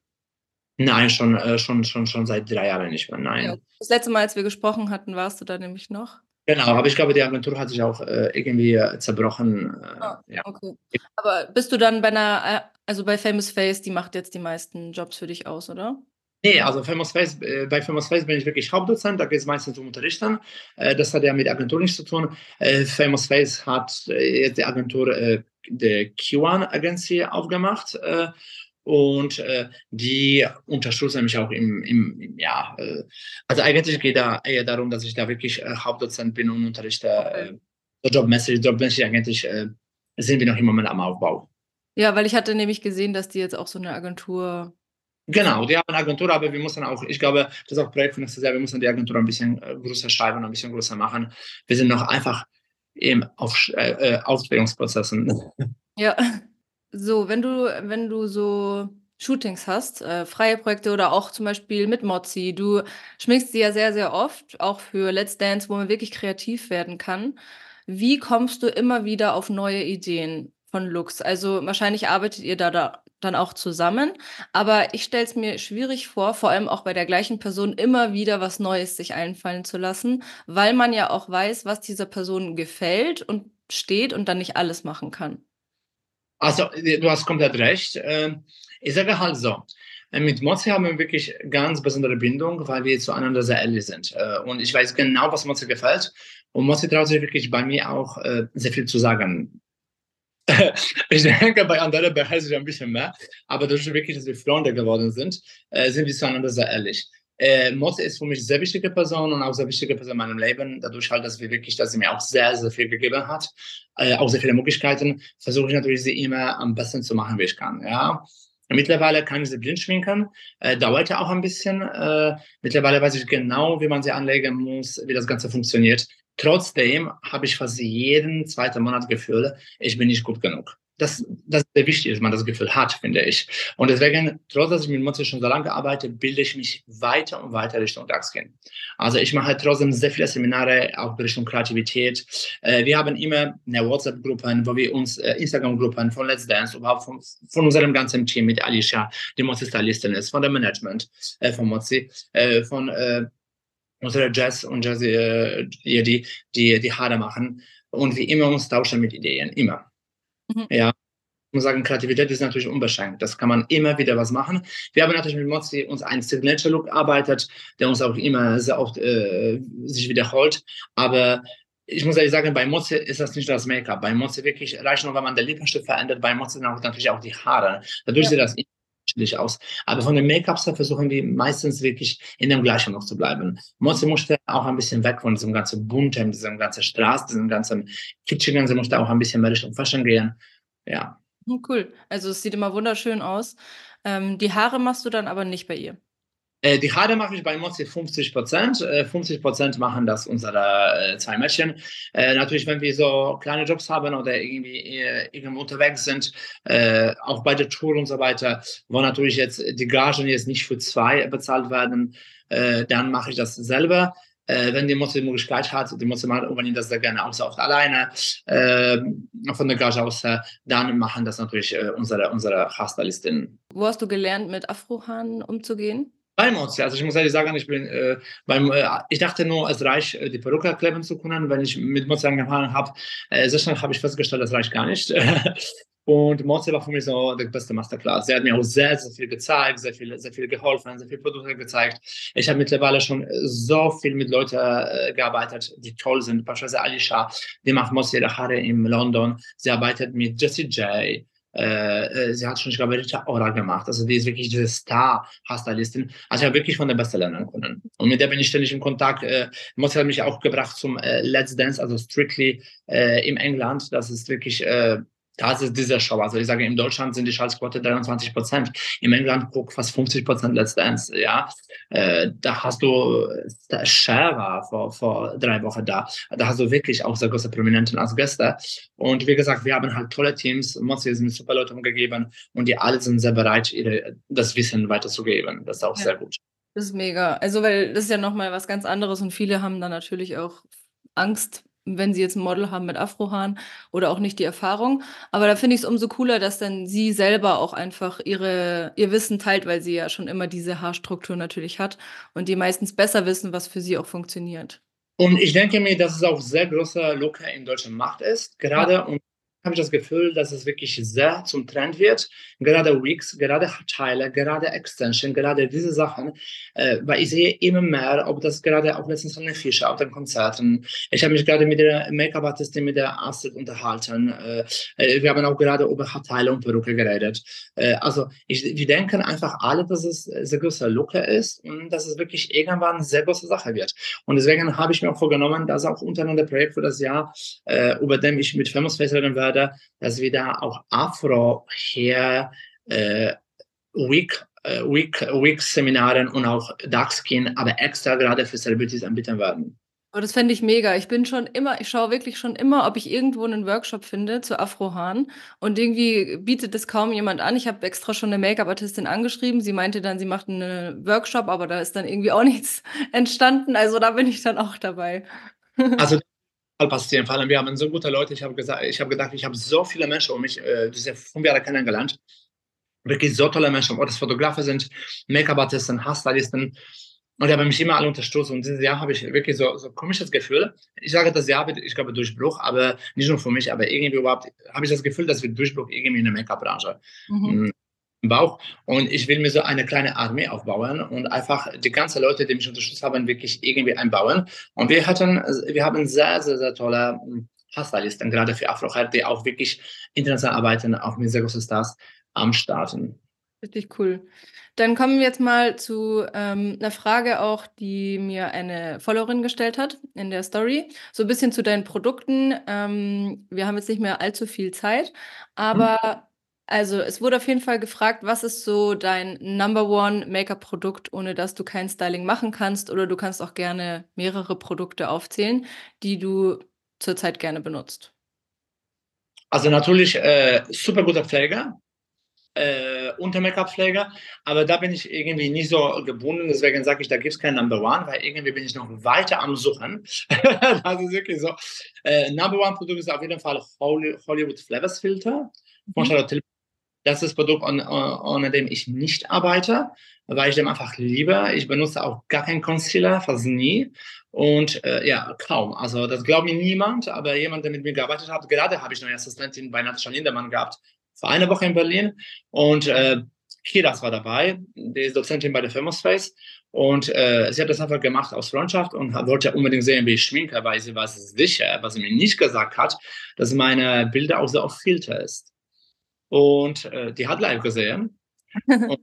Nein, schon, äh, schon, schon, schon seit drei Jahren nicht mehr. Nein. Ja. Das letzte Mal, als wir gesprochen hatten, warst du da nämlich noch? Genau, aber ich glaube, die Agentur hat sich auch äh, irgendwie äh, zerbrochen. Äh, ah, ja. okay. Aber bist du dann bei einer, äh, also bei Famous Face, die macht jetzt die meisten Jobs für dich aus, oder? Nee, also Famous Face, äh, bei Famous Face bin ich wirklich Hauptdozent, da geht es meistens um Unterrichten. Äh, das hat ja mit der Agentur nichts zu tun. Famous Face hat jetzt die Agentur, die Q1 Agency aufgemacht und äh, die unterstützen mich auch im, im, im ja, äh, also eigentlich geht da eher darum, dass ich da wirklich äh, Hauptdozent bin und unterrichte. Äh, jobmäßig, jobmäßig eigentlich äh, sind wir noch im Moment am Aufbau. Ja, weil ich hatte nämlich gesehen, dass die jetzt auch so eine Agentur. Genau, die haben eine Agentur, aber wir müssen auch, ich glaube, das ist auch Projekt von nächstes Jahr, wir müssen die Agentur ein bisschen äh, größer schreiben, ein bisschen größer machen. Wir sind noch einfach im Auf, äh, äh Ausbildungsprozessen. Ja. (laughs) So, wenn du wenn du so Shootings hast, äh, freie Projekte oder auch zum Beispiel mit Mozi, du schminkst sie ja sehr, sehr oft, auch für Let's Dance, wo man wirklich kreativ werden kann. Wie kommst du immer wieder auf neue Ideen von Looks? Also wahrscheinlich arbeitet ihr da, da dann auch zusammen, aber ich stelle es mir schwierig vor, vor allem auch bei der gleichen Person immer wieder was Neues sich einfallen zu lassen, weil man ja auch weiß, was dieser Person gefällt und steht und dann nicht alles machen kann. Also, du hast komplett recht. Ähm, ich sage halt so, äh, mit Mozi haben wir wirklich ganz besondere Bindung, weil wir zueinander sehr ehrlich sind. Äh, und ich weiß genau, was Mozi gefällt. Und Mozi traut sich wirklich bei mir auch äh, sehr viel zu sagen. (laughs) ich denke, bei anderen behalte ich ein bisschen mehr. Aber dadurch wirklich, dass wir Freunde geworden sind, sind wir zueinander sehr ehrlich. Äh, Mozi ist für mich sehr wichtige Person und auch sehr wichtige Person in meinem Leben. Dadurch halt, dass wir wirklich, dass sie mir auch sehr, sehr viel gegeben hat, äh, auch sehr viele Möglichkeiten, versuche ich natürlich sie immer am besten zu machen, wie ich kann. Ja. Mittlerweile kann ich sie blind schminken, äh, dauert ja auch ein bisschen. Äh, mittlerweile weiß ich genau, wie man sie anlegen muss, wie das Ganze funktioniert. Trotzdem habe ich fast jeden zweiten Monat Gefühl, ich bin nicht gut genug das, das sehr wichtig ist, man das Gefühl hat, finde ich. Und deswegen, trotz dass ich mit Mozart schon so lange arbeite, bilde ich mich weiter und weiter Richtung DAX-Gehen. Also ich mache trotzdem sehr viele Seminare auch Richtung Kreativität. Äh, wir haben immer eine WhatsApp-Gruppe, wo wir uns äh, Instagram-Gruppen von Let's Dance, überhaupt von, von unserem ganzen Team mit Alicia, die Mozi-Stylistin ist, von dem Management äh, von Mozi, von unserer Jazz und Jazz, die, die die Haare machen. Und wie immer uns tauschen mit Ideen, immer. Mhm. Ja, ich muss sagen, Kreativität ist natürlich unbeschränkt. Das kann man immer wieder was machen. Wir haben natürlich mit Mozi uns einen Signature Look arbeitet, der uns auch immer sehr oft äh, sich wiederholt. Aber ich muss ehrlich sagen, bei Mozi ist das nicht das Make-up. Bei Mozi wirklich reicht nur, wenn man den Lippenstift verändert. Bei Mozi sind auch natürlich auch die Haare. Dadurch ja. sieht das unterschiedlich aus. Aber von den Make-ups her versuchen wir meistens wirklich in dem gleichen noch zu bleiben. Mozi musste auch ein bisschen weg von diesem ganzen bunten, diesem ganzen Straß, diesem ganzen Kitschigen. Sie musste auch ein bisschen mehr Richtung Fashion gehen. Ja. Hm, cool. Also es sieht immer wunderschön aus. Ähm, die Haare machst du dann aber nicht bei ihr. Äh, die Haare mache ich bei Mozi 50 Prozent. Äh, 50 Prozent machen das unsere äh, zwei Mädchen. Äh, natürlich, wenn wir so kleine Jobs haben oder irgendwie äh, irgendwo unterwegs sind, äh, auch bei der Tour und so weiter, wo natürlich jetzt die Gagen jetzt nicht für zwei bezahlt werden, dann mache ich das selber. wenn die Mozi die Möglichkeit hat, die Mozi übernimmt das sehr gerne auch, auch alleine von der Gage aus, dann machen das natürlich unsere, unsere Haarstylistinnen. Wo hast du gelernt, mit Afrohaaren umzugehen? Beim Mozzi. Also ich muss ehrlich sagen, ich bin äh, beim, äh, ich dachte nur, es reicht, äh, die Perücke kleben zu können. Wenn ich mit Mozzi angefangen habe, äh, sehr schnell habe ich festgestellt, das reicht gar nicht. (laughs) Und Mozzi war für mich so der beste Masterclass. Sie hat mir auch sehr, sehr viel gezeigt, sehr viel, sehr viel geholfen, sehr viele Produkte gezeigt. Ich habe mittlerweile schon so viel mit Leuten äh, gearbeitet, die toll sind. Beispielsweise Alicia, die macht ihre Haare in London. Sie arbeitet mit Jessie J. Äh, äh, sie hat schon, ich glaube, Rita Ora gemacht. Also die ist wirklich diese Star-Haarstylistin. Also ich habe wirklich von der Beste lernen können. Und mit der bin ich ständig in Kontakt. Äh, Mozi hat mich auch gebracht zum äh, Let's Dance, also Strictly äh, im England. Das ist wirklich äh, das ist diese Show. Also ich sage, in Deutschland sind die Schaltquote 23 Prozent. Im England fast 50 Prozent Let's Dance. Ja, äh, da hast du der Cher war vor, vor drei Wochen da. Da hast du wirklich auch sehr große Prominenten als Gäste. Und wie gesagt, wir haben halt tolle Teams. Mozi ist mit super Leuten umgegeben und die alle sind sehr bereit, ihre, das Wissen weiterzugeben. Das ist auch ja. sehr gut. Das ist mega. Also, weil das ist ja nochmal was ganz anderes und viele haben dann natürlich auch Angst, wenn sie jetzt ein Model haben mit Afrohaaren oder auch nicht die Erfahrung. Aber da finde ich es umso cooler, dass dann sie selber auch einfach ihre, ihr Wissen teilt, weil sie ja schon immer diese Haarstruktur natürlich hat und die meistens besser wissen, was für sie auch funktioniert. Und ich denke mir, dass es auch sehr großer Look in deutschen Macht ist, gerade ja. und habe ich das Gefühl, dass es wirklich sehr zum Trend wird. Gerade Wigs, gerade Teile, gerade Extension, gerade diese Sachen. Äh, weil ich sehe immer mehr, ob das gerade auch letztens von den Fischer auf den Konzerten. Ich habe mich gerade mit der Make-up-Artistin, mit der Astrid unterhalten. Äh, äh wir haben auch gerade über Haarteile und Perücke geredet. Äh, also ich, wir denken einfach alle, dass es sehr großer Look ist und dass es wirklich irgendwann eine sehr große Sache wird. Und deswegen habe ich mir auch vorgenommen, dass auch untereinander Projekt für das Jahr, äh, über dem ich mit Famous Face reden werde, würde, dass wir da auch Afro Hair äh, Week, äh, Week, Week Seminaren und auch Darkskin, aber extra gerade für Celebrities anbieten werden. Oh, das fände ich mega. Ich bin schon immer, ich schaue wirklich schon immer, ob ich irgendwo einen Workshop finde zu Afrohaaren. Und irgendwie bietet das kaum jemand an. Ich habe extra schon eine Make-up-Artistin angeschrieben. Sie meinte dann, sie macht einen Workshop, aber da ist dann irgendwie auch (laughs) nichts entstanden. Also da bin ich dann auch dabei. Also passieren. Vor allem, wir haben so gute Leute. Ich habe gesagt, ich habe gedacht, ich habe so viele Menschen um mich äh, diese fünf Jahre kennengelernt. Wirklich so tolle Menschen, ob das Fotografen sind, Make-up-Artisten, Haarstylisten. Und die haben mich immer alle unterstützt. Und dieses Jahr habe ich wirklich so, so ein komisches Gefühl. Ich sage das Jahr, ich glaube, Durchbruch, aber nicht nur für mich, aber irgendwie überhaupt habe ich das Gefühl, dass wir Durchbruch irgendwie in der Make-up-Branche. Mhm. Bauch und ich will mir so eine kleine Armee aufbauen und einfach die ganzen Leute, die mich unterstützt haben, wirklich irgendwie einbauen. Und wir hatten, wir haben sehr, sehr, sehr tolle hm, Haarstylisten, gerade für Afrohair, die auch wirklich international arbeiten, auch mit sehr großen Stars am Starten. Richtig cool. Dann kommen wir jetzt mal zu ähm, einer Frage auch, die mir eine Followerin gestellt hat in der Story. So ein bisschen zu deinen Produkten. Ähm, wir haben jetzt nicht mehr allzu viel Zeit, aber mhm also, es wurde auf jeden Fall gefragt, was ist so dein Number One Make-up-Produkt, ohne dass du kein Styling machen kannst? Oder du kannst auch gerne mehrere Produkte aufzählen, die du zurzeit gerne benutzt. Also natürlich äh, super guter Pfleger, äh, unter Make-up-Pfleger, aber da bin ich irgendwie nicht so gebunden, deswegen sage ich, da gibt es kein Number One, weil irgendwie bin ich noch weiter am Suchen. (laughs) das ist wirklich so. Äh, Number One-Produkt ist auf jeden Fall Hollywood Flavors Filter von mhm. Charlotte das ist Produkt, ohne, dem ich nicht arbeite, weil ich dem einfach liebe. Ich benutze auch gar keinen Concealer, fast nie. Und äh, ja, kaum. Also das glaubt mir niemand, aber jemand, der mit mir gearbeitet hat, gerade habe ich eine Assistentin bei Natascha Lindemann gehabt, vor einer Woche in Berlin. Und äh, Kiras war dabei, die ist Dozentin bei der Famous Und äh, sie hat das einfach gemacht aus Freundschaft und wollte unbedingt sehen, wie ich schminke, weil sie war sicher, was sie mir nicht gesagt hat, dass meine Bilder auch so auf Filter ist. Und äh, die hat live gesehen. (laughs) und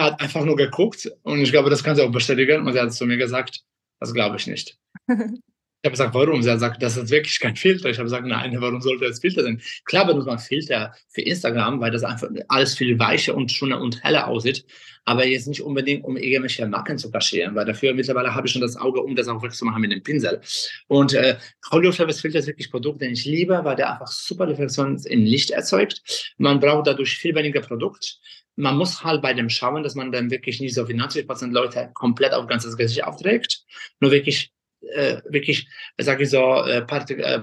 hat einfach nur geguckt und ich glaube, das kann sie auch bestätigen und sie hat zu mir gesagt, das glaube ich nicht. (laughs) Ich habe gesagt, warum? Sie hat gesagt, das ist wirklich kein Filter. Ich habe gesagt, nein, warum sollte das Filter sein? Klar benutzt man Filter für Instagram, weil das einfach alles viel weicher und schöner und heller aussieht. Aber jetzt nicht unbedingt, um irgendwelche Macken zu kaschieren, weil dafür mittlerweile habe ich schon das Auge, um das auch wegzumachen mit dem Pinsel. Und äh, Hollywood Filter ist wirklich ein Produkt, den ich liebe, weil der einfach super Reflexion im Licht erzeugt. Man braucht dadurch viel weniger Produkt man muss halt bei dem schauen, dass man dann wirklich nicht so wie 90 Prozent Leute komplett auf ganzes Gesicht aufträgt, nur wirklich äh, wirklich, sage ich so, äh, partik äh,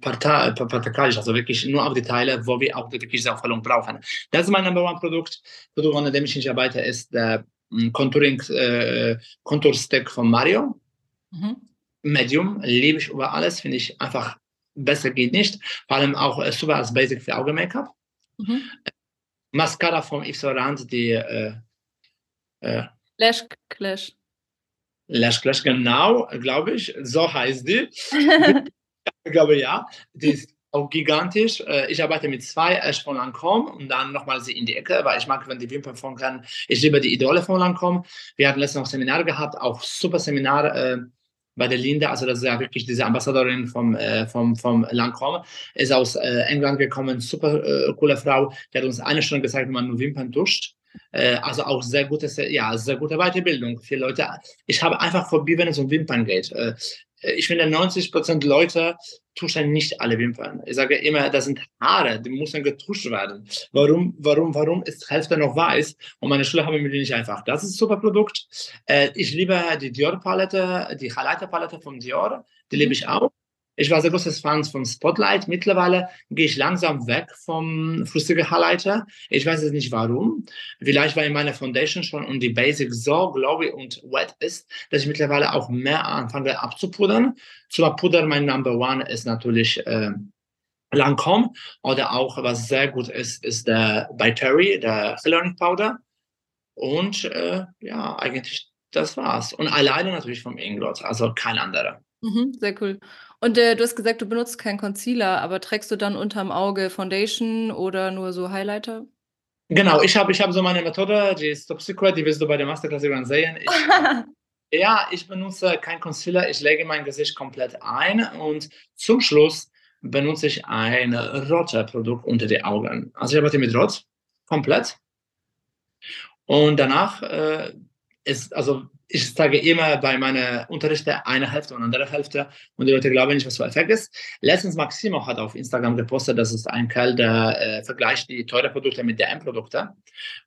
partikalisch, also wirklich nur auf die Teile, wo wir auch wirklich Aufhellung brauchen. Das ist mein Number One Produkt. Produkt, an dem ich nicht arbeite, ist der mm, Contouring äh, Contour Stick von Mario. Mhm. Medium, liebe ich über alles, finde ich einfach besser geht nicht. Vor allem auch äh, super als Basic für Auge-Make-up. Mhm. Mascara von Yves Laurent, die äh, äh, Lash Clash. Lash Clash, genau, glaube ich. So heißt die. (laughs) ich glaube ja. Die ist auch gigantisch. Äh, ich arbeite mit zwei, erst von Lancome und dann nochmal sie in die Ecke, weil ich mag, wenn die Wimpern von kann. Ich liebe die Idole von Lancome. Wir hatten letztens noch Seminare gehabt, auch super Seminar äh, bei der Linda, also das ist ja wirklich diese Ambassadorin vom, äh, vom, vom Lancome, ist aus äh, England gekommen, super äh, coole Frau, die hat uns eine Stunde gezeigt, wie man nur Wimpern duscht. Äh, also auch sehr gute, ja, sehr gute Weiterbildung für Leute. Ich habe einfach vorbei, wenn es um Wimpern geht. Äh, ich finde, 90 Prozent Leute tuschen nicht alle Wimpern. Ich sage immer, das sind Haare, die müssen getuscht werden. Warum, warum, warum ist die Hälfte noch weiß? Und meine Schüler haben mir nicht einfach. Das ist ein super Produkt. Äh, ich liebe die Dior-Palette, die Highlighter-Palette von Dior. Die liebe ich auch. Ich war sehr großes Fan von Spotlight. Mittlerweile gehe ich langsam weg vom flüssigen Highlighter. Ich weiß jetzt nicht warum. Vielleicht, weil meine Foundation schon und die Basic so glowy und wet ist, dass ich mittlerweile auch mehr anfange abzupudern. Zum Puder, mein Number One ist natürlich äh, Lancome oder auch, was sehr gut ist, ist der bei Terry, der Hyaluronic Powder. Und äh, ja, eigentlich das war's. Und alleine natürlich vom Inglot, also kein anderer. Mhm, sehr cool. Und äh, du hast gesagt, du benutzt keinen Concealer, aber trägst du dann unterm Auge Foundation oder nur so Highlighter? Genau, ich habe ich hab so meine Methode, die ist top secret, die wirst du bei der Masterclass irgendwann sehen. Ich, (laughs) ja, ich benutze kein Concealer, ich lege mein Gesicht komplett ein und zum Schluss benutze ich ein roter Produkt unter die Augen. Also ich arbeite mit Rot, komplett. Und danach äh, ist, also ich sage immer bei meinen Unterrichten eine Hälfte und andere Hälfte und die Leute glauben nicht, was für Effekt ist. Letztens Maximo hat auf Instagram gepostet, dass es ein Kerl, der äh, vergleicht die teuren Produkte mit der M-Produkte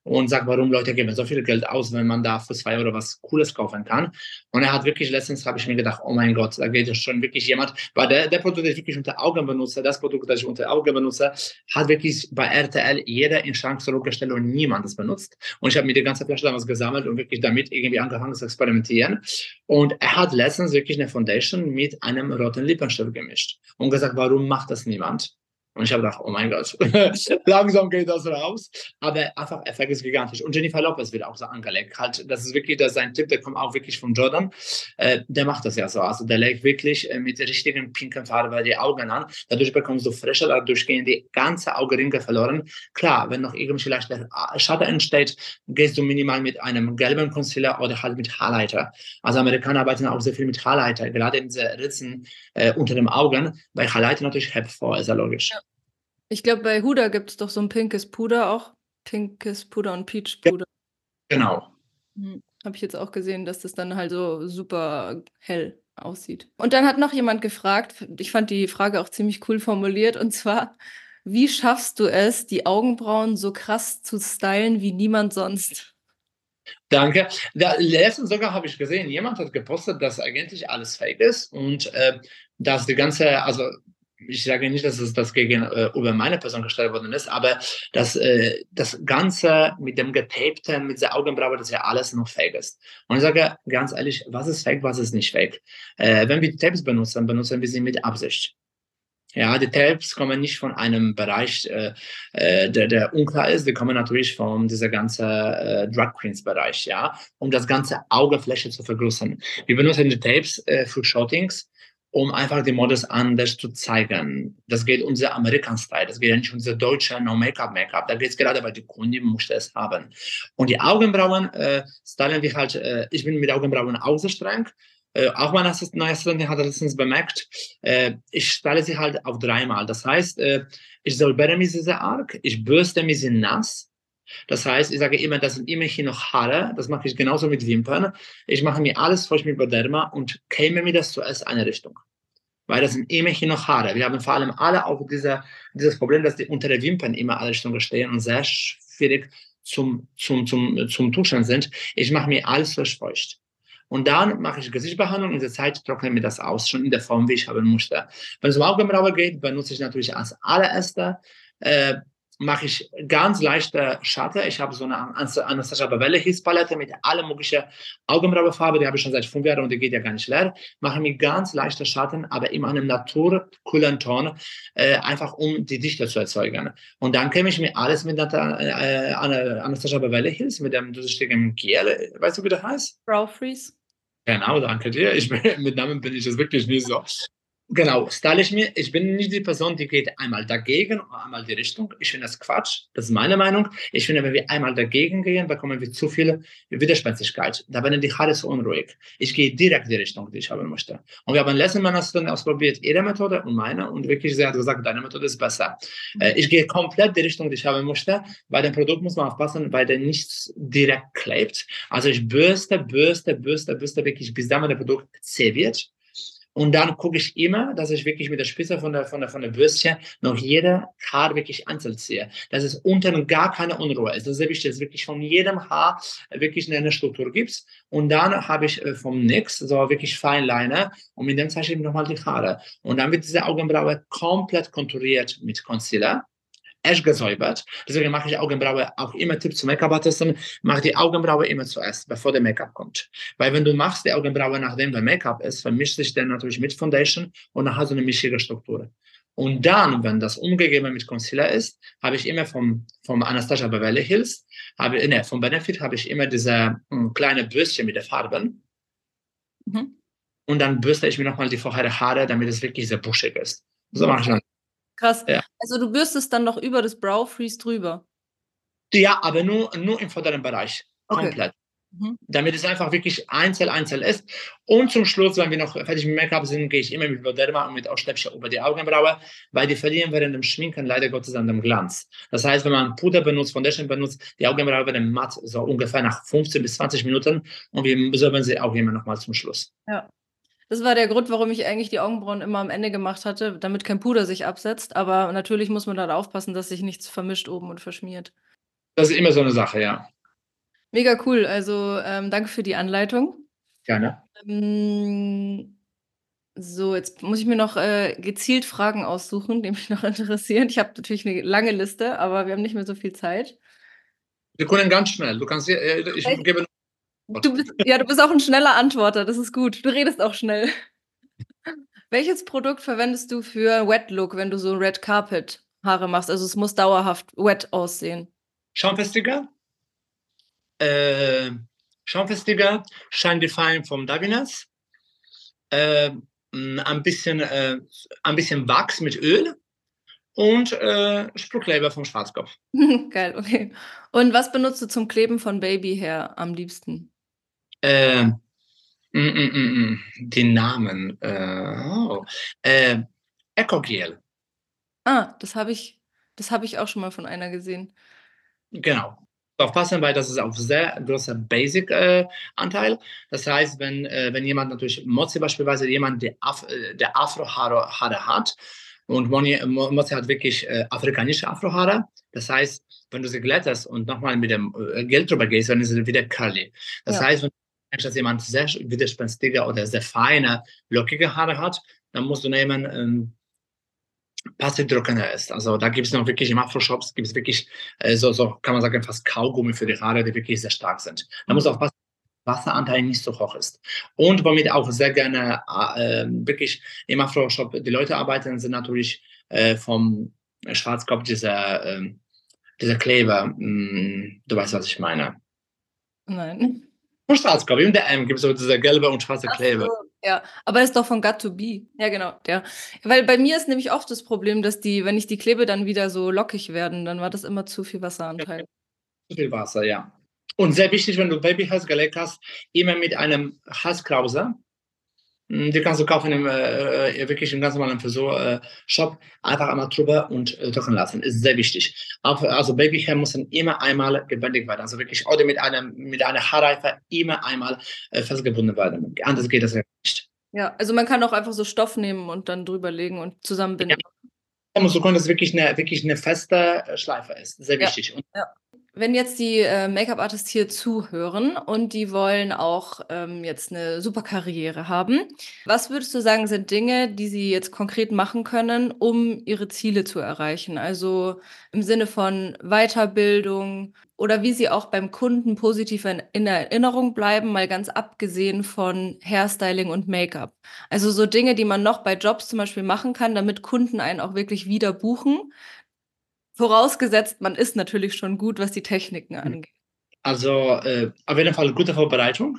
und sagt, warum Leute geben so viel Geld aus, wenn man da für zwei Euro was Cooles kaufen kann. Und er hat wirklich, letztens habe ich mir gedacht, oh mein Gott, da geht ja schon wirklich jemand, weil der, der Produkt, das ich wirklich unter Augen benutze, das Produkt, das ich unter Augen benutze, hat wirklich bei RTL jeder in Schrank zurückgestellt und niemand es benutzt. Und ich habe mir die ganze Flasche damals gesammelt und wirklich damit irgendwie angefangen experimentieren. Und er hat letztens wirklich eine Foundation mit einem roten Lippenstift gemischt und gesagt, warum macht das niemand? Und ich habe gedacht, oh mein Gott, (laughs) langsam geht das raus. Aber einfach, Effekt ist gigantisch. Und Jennifer Lopez wird auch so angelegt. Halt, das ist wirklich das ist ein Tipp, der kommt auch wirklich von Jordan. Äh, der macht das ja so. Also der legt wirklich äh, mit der richtigen pinken Farbe die Augen an. Dadurch bekommst du frische, dadurch gehen die ganze Augenringe verloren. Klar, wenn noch irgendwie vielleicht der Schatten entsteht, gehst du minimal mit einem gelben Concealer oder halt mit Highlighter. Also Amerikaner arbeiten auch sehr viel mit Highlighter, gerade in diese Ritzen äh, unter den Augen. Bei Highlighter natürlich hervor, ist ja logisch. Ja. Ich glaube, bei Huda gibt es doch so ein pinkes Puder auch. Pinkes Puder und Peach Puder. Ja, genau. Hm, Habe ich jetzt auch gesehen, dass das dann halt so super hell aussieht. Und dann hat noch jemand gefragt, ich fand die Frage auch ziemlich cool formuliert, und zwar, wie schaffst du es, die Augenbrauen so krass zu stylen wie niemand sonst? Danke. Da, letztens sogar habe ich gesehen, jemand hat gepostet, dass eigentlich alles fake ist und äh, dass die ganze, also ich sage nicht, dass es das gegenüber äh, meine Person gestellt worden ist, aber das, äh, das Ganze mit dem Getapten, mit der Augenbraue, das ja alles noch fake ist. Und ich sage ganz ehrlich, was ist fake, was ist nicht fake? Äh, wenn wir Tapes benutzen, benutzen wir sie mit Absicht. Ja, die Tapes kommen nicht von einem Bereich, der, der unklar ist. Die kommen natürlich von dieser ganzen Drug Queens Bereich, ja, um das ganze Augefläche zu vergrößern. Wir benutzen die Tapes für Shootings um einfach die Models anders zu zeigen. Das geht unser American-Style, das geht nicht unser deutscher No-Make-up-Make-up. Da geht es gerade, weil die Kundin möchte es haben. Und die Augenbrauen äh, stylen wir halt, äh, ich bin mit Augenbrauen auch sehr streng. Äh, auch meine Assistentin hat letztens bemerkt, äh, ich stelle sie halt auf dreimal. Das heißt, äh, ich säubere mich sehr arg, ich bürste mich nass, das heißt, ich sage immer, das sind immerhin noch Haare. Das mache ich genauso mit Wimpern. Ich mache mir alles feucht mit Boderma und käme mir das zuerst eine Richtung. Weil das sind immerhin noch Haare. Wir haben vor allem alle auch diese, dieses Problem, dass die unter den Wimpern immer alle Richtungen stehen und sehr schwierig zum, zum, zum, zum Tuschen sind. Ich mache mir alles feucht. Und dann mache ich Gesichtsbehandlung und in der Zeit trockne mir das aus, schon in der Form, wie ich haben musste. Wenn es um Augenbraue geht, benutze ich natürlich als allererster äh, mache ich ganz leichte Schatten. Ich habe so eine Anastasia Beverly Hills Palette mit aller möglichen Augenbrauenfarbe, die habe ich schon seit fünf Jahren und die geht ja gar nicht leer. Mache mir ganz leichte Schatten, aber immer einem naturkühlen Ton, äh, einfach um die Dichte zu erzeugen. Und dann käme ich mir alles mit äh, Anastasia Beverly Hills, mit dem durchsichtigen Gel, weißt du, wie das heißt? Brow Freeze. Genau, danke dir. Ich, (laughs) mit Namen bin ich jetzt wirklich nicht so. Genau, style ich mir. Ich bin nicht die Person, die geht einmal dagegen oder einmal die Richtung. Ich finde das Quatsch. Das ist meine Meinung. Ich finde, wenn wir einmal dagegen gehen, bekommen wir zu viel Widerspenstigkeit. Da werden die Haare so unruhig. Ich gehe direkt die Richtung, die ich haben möchte. Und wir haben letzten Mal ausprobiert, ihre Methode und meine. Und wirklich, sie hat gesagt, deine Methode ist besser. Äh, ich gehe komplett die Richtung, die ich haben möchte. Bei dem Produkt muss man aufpassen, weil der nichts direkt klebt. Also ich bürste, bürste, bürste, bürste wirklich, bis dann mein Produkt zäh wird. Und dann gucke ich immer, dass ich wirklich mit der Spitze von der, von der, von der Bürstchen noch jede Haar wirklich einzeln ziehe. Dass es unten gar keine Unruhe ist. Das ist wichtig, dass wirklich von jedem Haar wirklich eine Struktur gibt. Und dann habe ich äh, vom NYX so wirklich Feinliner und mit dem zeige ich nochmal die Haare. Und dann wird diese Augenbraue komplett konturiert mit Concealer echt gesäubert. Deswegen mache ich Augenbraue auch immer Tipp zu Make-up-Artisten, mach die Augenbraue immer zuerst, bevor der Make-up kommt. Weil wenn du machst die Augenbraue, nachdem der Make-up ist, vermischt sich der natürlich mit Foundation und dann hast du eine mischige Struktur. Und dann, wenn das umgegeben mit Concealer ist, habe ich immer vom, vom Anastasia Beverly Hills, habe, ne, vom Benefit habe ich immer diese um, kleine Bürstchen mit den Farben. Mhm. Und dann bürste ich mir nochmal die vorher Haare, damit es wirklich sehr buschig ist. So mache ich dann Krass. Ja. Also du bürstest dann noch über das Brow Freeze drüber. Ja, aber nur, nur im vorderen Bereich. Okay. Komplett. Mhm. Damit es einfach wirklich einzeln, einzeln ist. Und zum Schluss, wenn wir noch fertig mit Make-up sind, gehe ich immer mit Boderma und mit Ausschläppchen über die Augenbraue, weil die verlieren während dem Schminken leider Gottes an dem Glanz. Das heißt, wenn man Puder benutzt, Foundation benutzt, die Augenbraue werden matt, so ungefähr nach 15 bis 20 Minuten und wir säubern sie auch immer nochmal zum Schluss. Ja. Das war der Grund, warum ich eigentlich die Augenbrauen immer am Ende gemacht hatte, damit kein Puder sich absetzt. Aber natürlich muss man da aufpassen, dass sich nichts vermischt oben und verschmiert. Das ist immer so eine Sache, ja. Mega cool. Also ähm, danke für die Anleitung. Gerne. Ähm, so, jetzt muss ich mir noch äh, gezielt Fragen aussuchen, die mich (laughs) noch interessieren. Ich habe natürlich eine lange Liste, aber wir haben nicht mehr so viel Zeit. Wir können ganz schnell. Du kannst, äh, ich gebe Du bist, ja, du bist auch ein schneller Antworter, das ist gut. Du redest auch schnell. (laughs) Welches Produkt verwendest du für Wet Look, wenn du so Red Carpet Haare machst? Also es muss dauerhaft wet aussehen. Schaumfestiger, äh, Schaumfestiger, Shine Define vom Davines, äh, ein, bisschen, äh, ein bisschen Wachs mit Öl und äh, Spruchkleber vom Schwarzkopf. (laughs) Geil, okay. Und was benutzt du zum Kleben von Babyhair am liebsten? Äh, mm, mm, mm, den Namen. Äh, oh, äh, Ecogel. Ah, das habe ich, das ich auch schon mal von einer gesehen. Genau. Aufpassen, weil das ist auch sehr großer Basic-Anteil. Äh, das heißt, wenn, äh, wenn jemand natürlich, Mozi beispielsweise, jemand, der, Af äh, der Afro-Haare hat, und Mozi hat wirklich äh, afrikanische Afrohaare. Das heißt, wenn du sie glättest und nochmal mit dem äh, Gel drüber gehst, dann ist sie wieder curly. Das ja. heißt, wenn dass jemand sehr widerspenstige oder sehr feine, lockige Haare hat, dann musst du nehmen, ähm, passiv trockener ist. Also da gibt es noch wirklich im Afro-Shops, gibt es wirklich, äh, so, so kann man sagen, fast Kaugummi für die Haare, die wirklich sehr stark sind. Da muss auch passen, Wasseranteil nicht so hoch ist. Und womit auch sehr gerne äh, wirklich im Afro-Shop die Leute arbeiten, sind natürlich äh, vom Schwarzkopf dieser, äh, dieser Kleber. Mh, hm, du weißt, was ich meine. Nein. Und Schwarzkopf. In der M gibt es so diese gelbe und schwarze Kleber. Ja, aber ist doch von Got to Be. Ja, genau, der. Weil bei mir ist nämlich oft das Problem, dass die, wenn ich die klebe, dann wieder so lockig werden. Dann war das immer zu viel Wasseranteil. Zu viel Wasser, ja. Und sehr wichtig, wenn du Babyhals gelegt hast, immer mit einem Halskrause. Hm, die kannst du kaufen im, äh, äh, wirklich im ganz normalen Frisur-Shop. Einfach einmal drüber und äh, trocknen lassen. Ist sehr wichtig. Auch, also Babyhair muss dann immer einmal gebändigt werden. Also wirklich, oder mit, einem, mit einer Haarreife immer einmal äh, festgebunden werden. Anders geht das ja nicht. Ja, also man kann auch einfach so Stoff nehmen und dann drüber legen und zusammenbinden. Ja. muss so können, dass es wirklich eine, wirklich eine feste Schleife ist. Sehr wichtig. Ja. Und ja wenn jetzt die äh, Make-up-Artists hier zuhören und die wollen auch ähm, jetzt eine super Karriere haben, was würdest du sagen, sind Dinge, die sie jetzt konkret machen können, um ihre Ziele zu erreichen? Also im Sinne von Weiterbildung oder wie sie auch beim Kunden positiv in, in Erinnerung bleiben, mal ganz abgesehen von Hairstyling und Make-up. Also so Dinge, die man noch bei Jobs zum Beispiel machen kann, damit Kunden einen auch wirklich wieder buchen, Vorausgesetzt, man ist natürlich schon gut, was die Techniken hm. angeht. Also äh, auf jeden Fall gute Vorbereitung.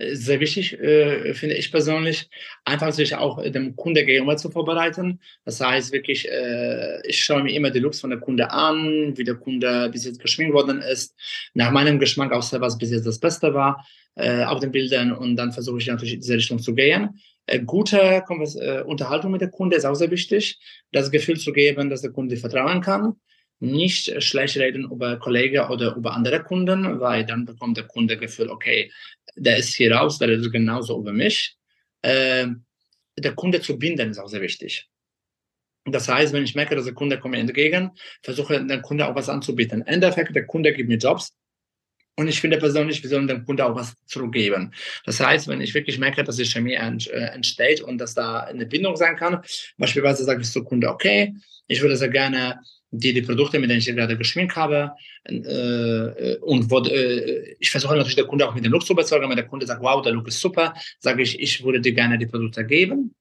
Sehr wichtig, äh, finde ich persönlich, einfach sich auch dem Kunde gegenüber zu vorbereiten. Das heißt wirklich, äh, ich schaue mir immer die Looks von der Kunde an, wie der Kunde bis jetzt geschminkt worden ist, nach meinem Geschmack auch was bis jetzt das Beste war äh, auf den Bildern und dann versuche ich natürlich in diese Richtung zu gehen. Äh, gute äh, Unterhaltung mit dem Kunde ist auch sehr wichtig, das Gefühl zu geben, dass der Kunde vertrauen kann. Nicht schlecht reden über Kollegen oder über andere Kunden, weil dann bekommt der Kunde das Gefühl, okay, der ist hier raus, der ist genauso über mich. Äh, der Kunde zu binden ist auch sehr wichtig. Das heißt, wenn ich merke, dass der Kunde kommt mir entgegen, versuche den Kunde auch was anzubieten. Im Endeffekt, der Kunde gibt mir Jobs, und ich finde persönlich, wir sollen dem Kunde auch was zurückgeben. Das heißt, wenn ich wirklich merke, dass die Chemie äh, entsteht und dass da eine Bindung sein kann, beispielsweise sage ich zum Kunde, okay, ich würde sehr gerne die, die Produkte, mit denen ich gerade geschminkt habe, äh, und wo, äh, ich versuche natürlich den Kunde auch mit dem Look zu überzeugen. Wenn der Kunde sagt, wow, der Look ist super, sage ich, ich würde dir gerne die Produkte geben.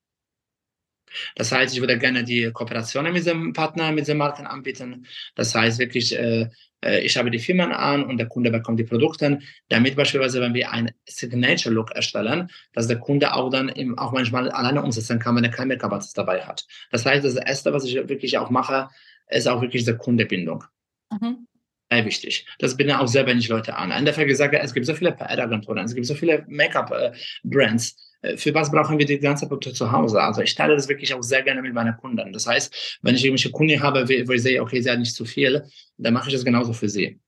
Das heißt, ich würde gerne die Kooperationen mit dem Partner, mit den Marken anbieten. Das heißt wirklich, äh, äh, ich habe die Firmen an und der Kunde bekommt die Produkte, damit beispielsweise, wenn wir einen Signature Look erstellen, dass der Kunde auch dann im, auch manchmal alleine umsetzen kann, wenn er kein Make-up dabei hat. Das heißt, das Erste, was ich wirklich auch mache, ist auch wirklich die Kundebindung. Mhm. Sehr wichtig. Das binden auch sehr wenig Leute an. In der gesagt, es gibt so viele PR-Agenturen, es gibt so viele Make-up-Brands. Äh, für was brauchen wir die ganze Produkte zu Hause? Also ich teile das wirklich auch sehr gerne mit meinen Kunden. Das heißt, wenn ich irgendwelche Kunden habe, wo ich sehe, okay, sie hat nicht zu viel, dann mache ich das genauso für sie.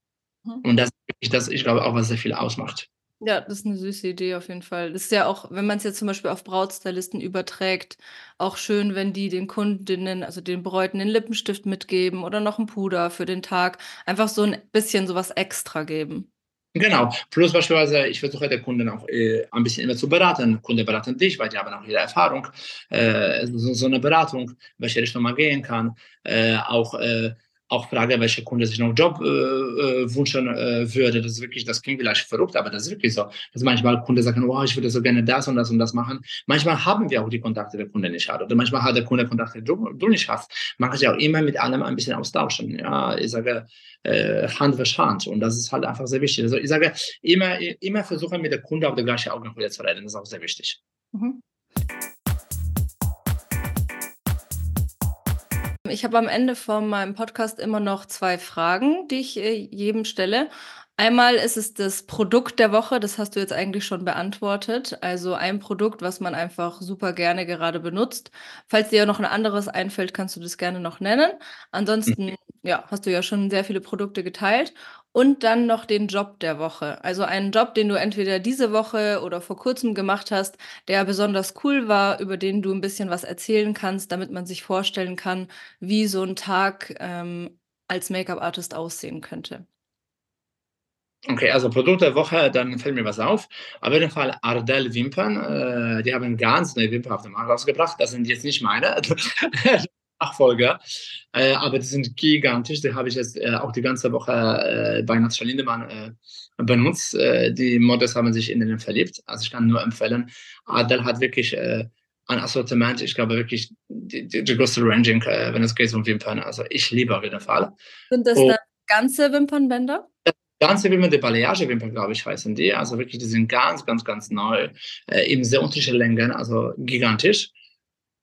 Mhm. Und das ist das, ich glaube, auch was sehr viel ausmacht. Ja, das ist eine süße Idee auf jeden Fall. Das ist ja auch, wenn man es jetzt zum Beispiel auf Brautstylisten überträgt, auch schön, wenn die den Kundinnen, also den Bräuten, den Lippenstift mitgeben oder noch ein Puder für den Tag. Einfach so ein bisschen sowas extra geben. Genau. Plus beispielsweise, ich versuche der Kunden auch äh, ein bisschen immer zu beraten. Kunde beraten dich, weil die haben auch ihre Erfahrung. Äh, so, so, eine Beratung, welche Richtung man gehen kann. Äh, auch äh, auch Frage, welcher Kunde sich noch Job äh, äh, wünschen äh, würde. Das ist wirklich, das klingt vielleicht verrückt, aber das ist wirklich so. Dass manchmal Kunden sagen, wow, ich würde so gerne das und das und das machen. Manchmal haben wir auch die Kontakte, der Kunde nicht hat. Oder manchmal hat der Kunde Kontakte, du, du nicht hast. Man kann sich auch immer mit allem ein bisschen austauschen. Ja, ich sage, äh, Hand für Hand. Und das ist halt einfach sehr wichtig. Also ich sage, immer, immer versuchen, mit der Kunde auf der gleichen Augenhöhe zu reden. Das ist auch sehr wichtig. Mhm. Ich habe am Ende von meinem Podcast immer noch zwei Fragen, die ich äh, jedem stelle. Einmal ist es das Produkt der Woche, das hast du jetzt eigentlich schon beantwortet. Also ein Produkt, was man einfach super gerne gerade benutzt. Falls dir ja noch ein anderes einfällt, kannst du das gerne noch nennen. Ansonsten, mhm. ja, hast du ja schon sehr viele Produkte geteilt. Und dann noch den Job der Woche. Also einen Job, den du entweder diese Woche oder vor kurzem gemacht hast, der besonders cool war, über den du ein bisschen was erzählen kannst, damit man sich vorstellen kann, wie so ein Tag ähm, als Make-up-Artist aussehen könnte. Okay, also Produkt der Woche, dann fällt mir was auf. Auf jeden Fall Ardell Wimpern. Äh, die haben ganz neue Wimpern auf den Markt rausgebracht. Das sind jetzt nicht meine (laughs) (laughs) Nachfolger, äh, aber die sind gigantisch. Die habe ich jetzt äh, auch die ganze Woche äh, bei Natascha Lindemann äh, benutzt. Äh, die Models haben sich in den verliebt. Also ich kann nur empfehlen. Ardell hat wirklich ein Assortiment, ich glaube wirklich die, die, die größte Ranging, wenn es geht um Wimpern. Also ich liebe auf jeden Fall. Sind das oh. dann ganze Wimpernbänder? Ganze Wimpern, die Balayage-Wimpern, glaube ich, heißen die. Also wirklich, die sind ganz, ganz, ganz neu. Äh, eben sehr unterschiedliche Längen, also gigantisch.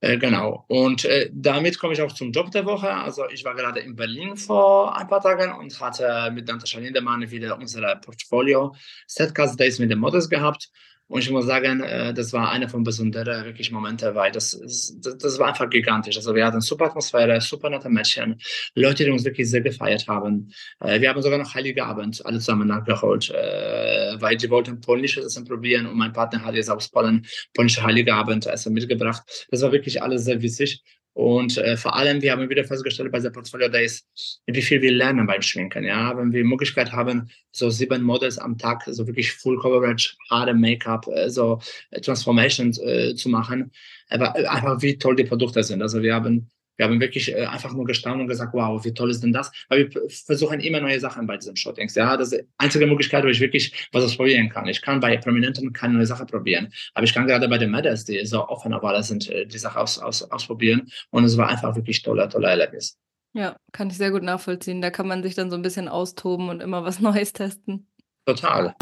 Äh, genau. Und äh, damit komme ich auch zum Job der Woche. Also ich war gerade in Berlin vor ein paar Tagen und hatte mit Natascha Lindemann wieder unsere Portfolio Setcast Days mit den Models gehabt. Und ich muss sagen, äh, das war einer von besonderen wirklich Momente, weil das, das, das war einfach gigantisch. Also wir hatten super Atmosphäre, super nette Mädchen, Leute, die uns wirklich sehr gefeiert haben. Äh, wir haben sogar noch Heilige Abend alle zusammen nachgeholt, äh, weil die wollten polnisches Essen probieren und mein Partner hat jetzt aus Polen polnische Heilige Abend Essen mitgebracht. Das war wirklich alles sehr witzig. Und äh, vor allem, wir haben wieder festgestellt bei der Portfolio Days, wie viel wir lernen beim Schminken. Ja, wenn wir die Möglichkeit haben, so sieben Models am Tag, so wirklich Full Coverage, Haare, Make-up, äh, so Transformations äh, zu machen, aber äh, einfach wie toll die Produkte sind. Also wir haben wir haben wirklich äh, einfach nur gestaunt und gesagt, wow, wie toll ist denn das? Weil wir versuchen immer neue Sachen bei diesen Shootings. Ja, das ist die einzige Möglichkeit, wo ich wirklich was ausprobieren kann. Ich kann bei Prominenten keine neue Sache probieren, aber ich kann gerade bei den Mädels, die so offen auf alles sind, äh, die Sache aus, aus, ausprobieren. Und es war einfach wirklich toller, toller Erlebnis. Ja, kann ich sehr gut nachvollziehen. Da kann man sich dann so ein bisschen austoben und immer was (laughs) Neues testen. Total.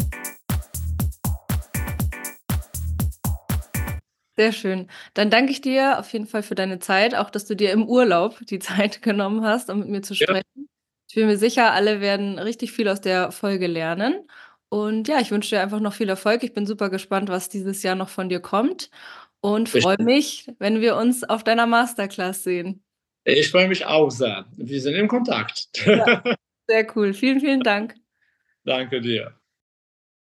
Sehr schön. Dann danke ich dir auf jeden Fall für deine Zeit, auch dass du dir im Urlaub die (laughs) Zeit genommen hast, um mit mir zu sprechen. Ja. Ich bin mir sicher, alle werden richtig viel aus der Folge lernen. Und ja, ich wünsche dir einfach noch viel Erfolg. Ich bin super gespannt, was dieses Jahr noch von dir kommt und freue mich, wenn wir uns auf deiner Masterclass sehen. Ich freue mich auch sehr. Wir sind in Kontakt. Ja, sehr cool. Vielen, vielen Dank. (laughs) Danke dir.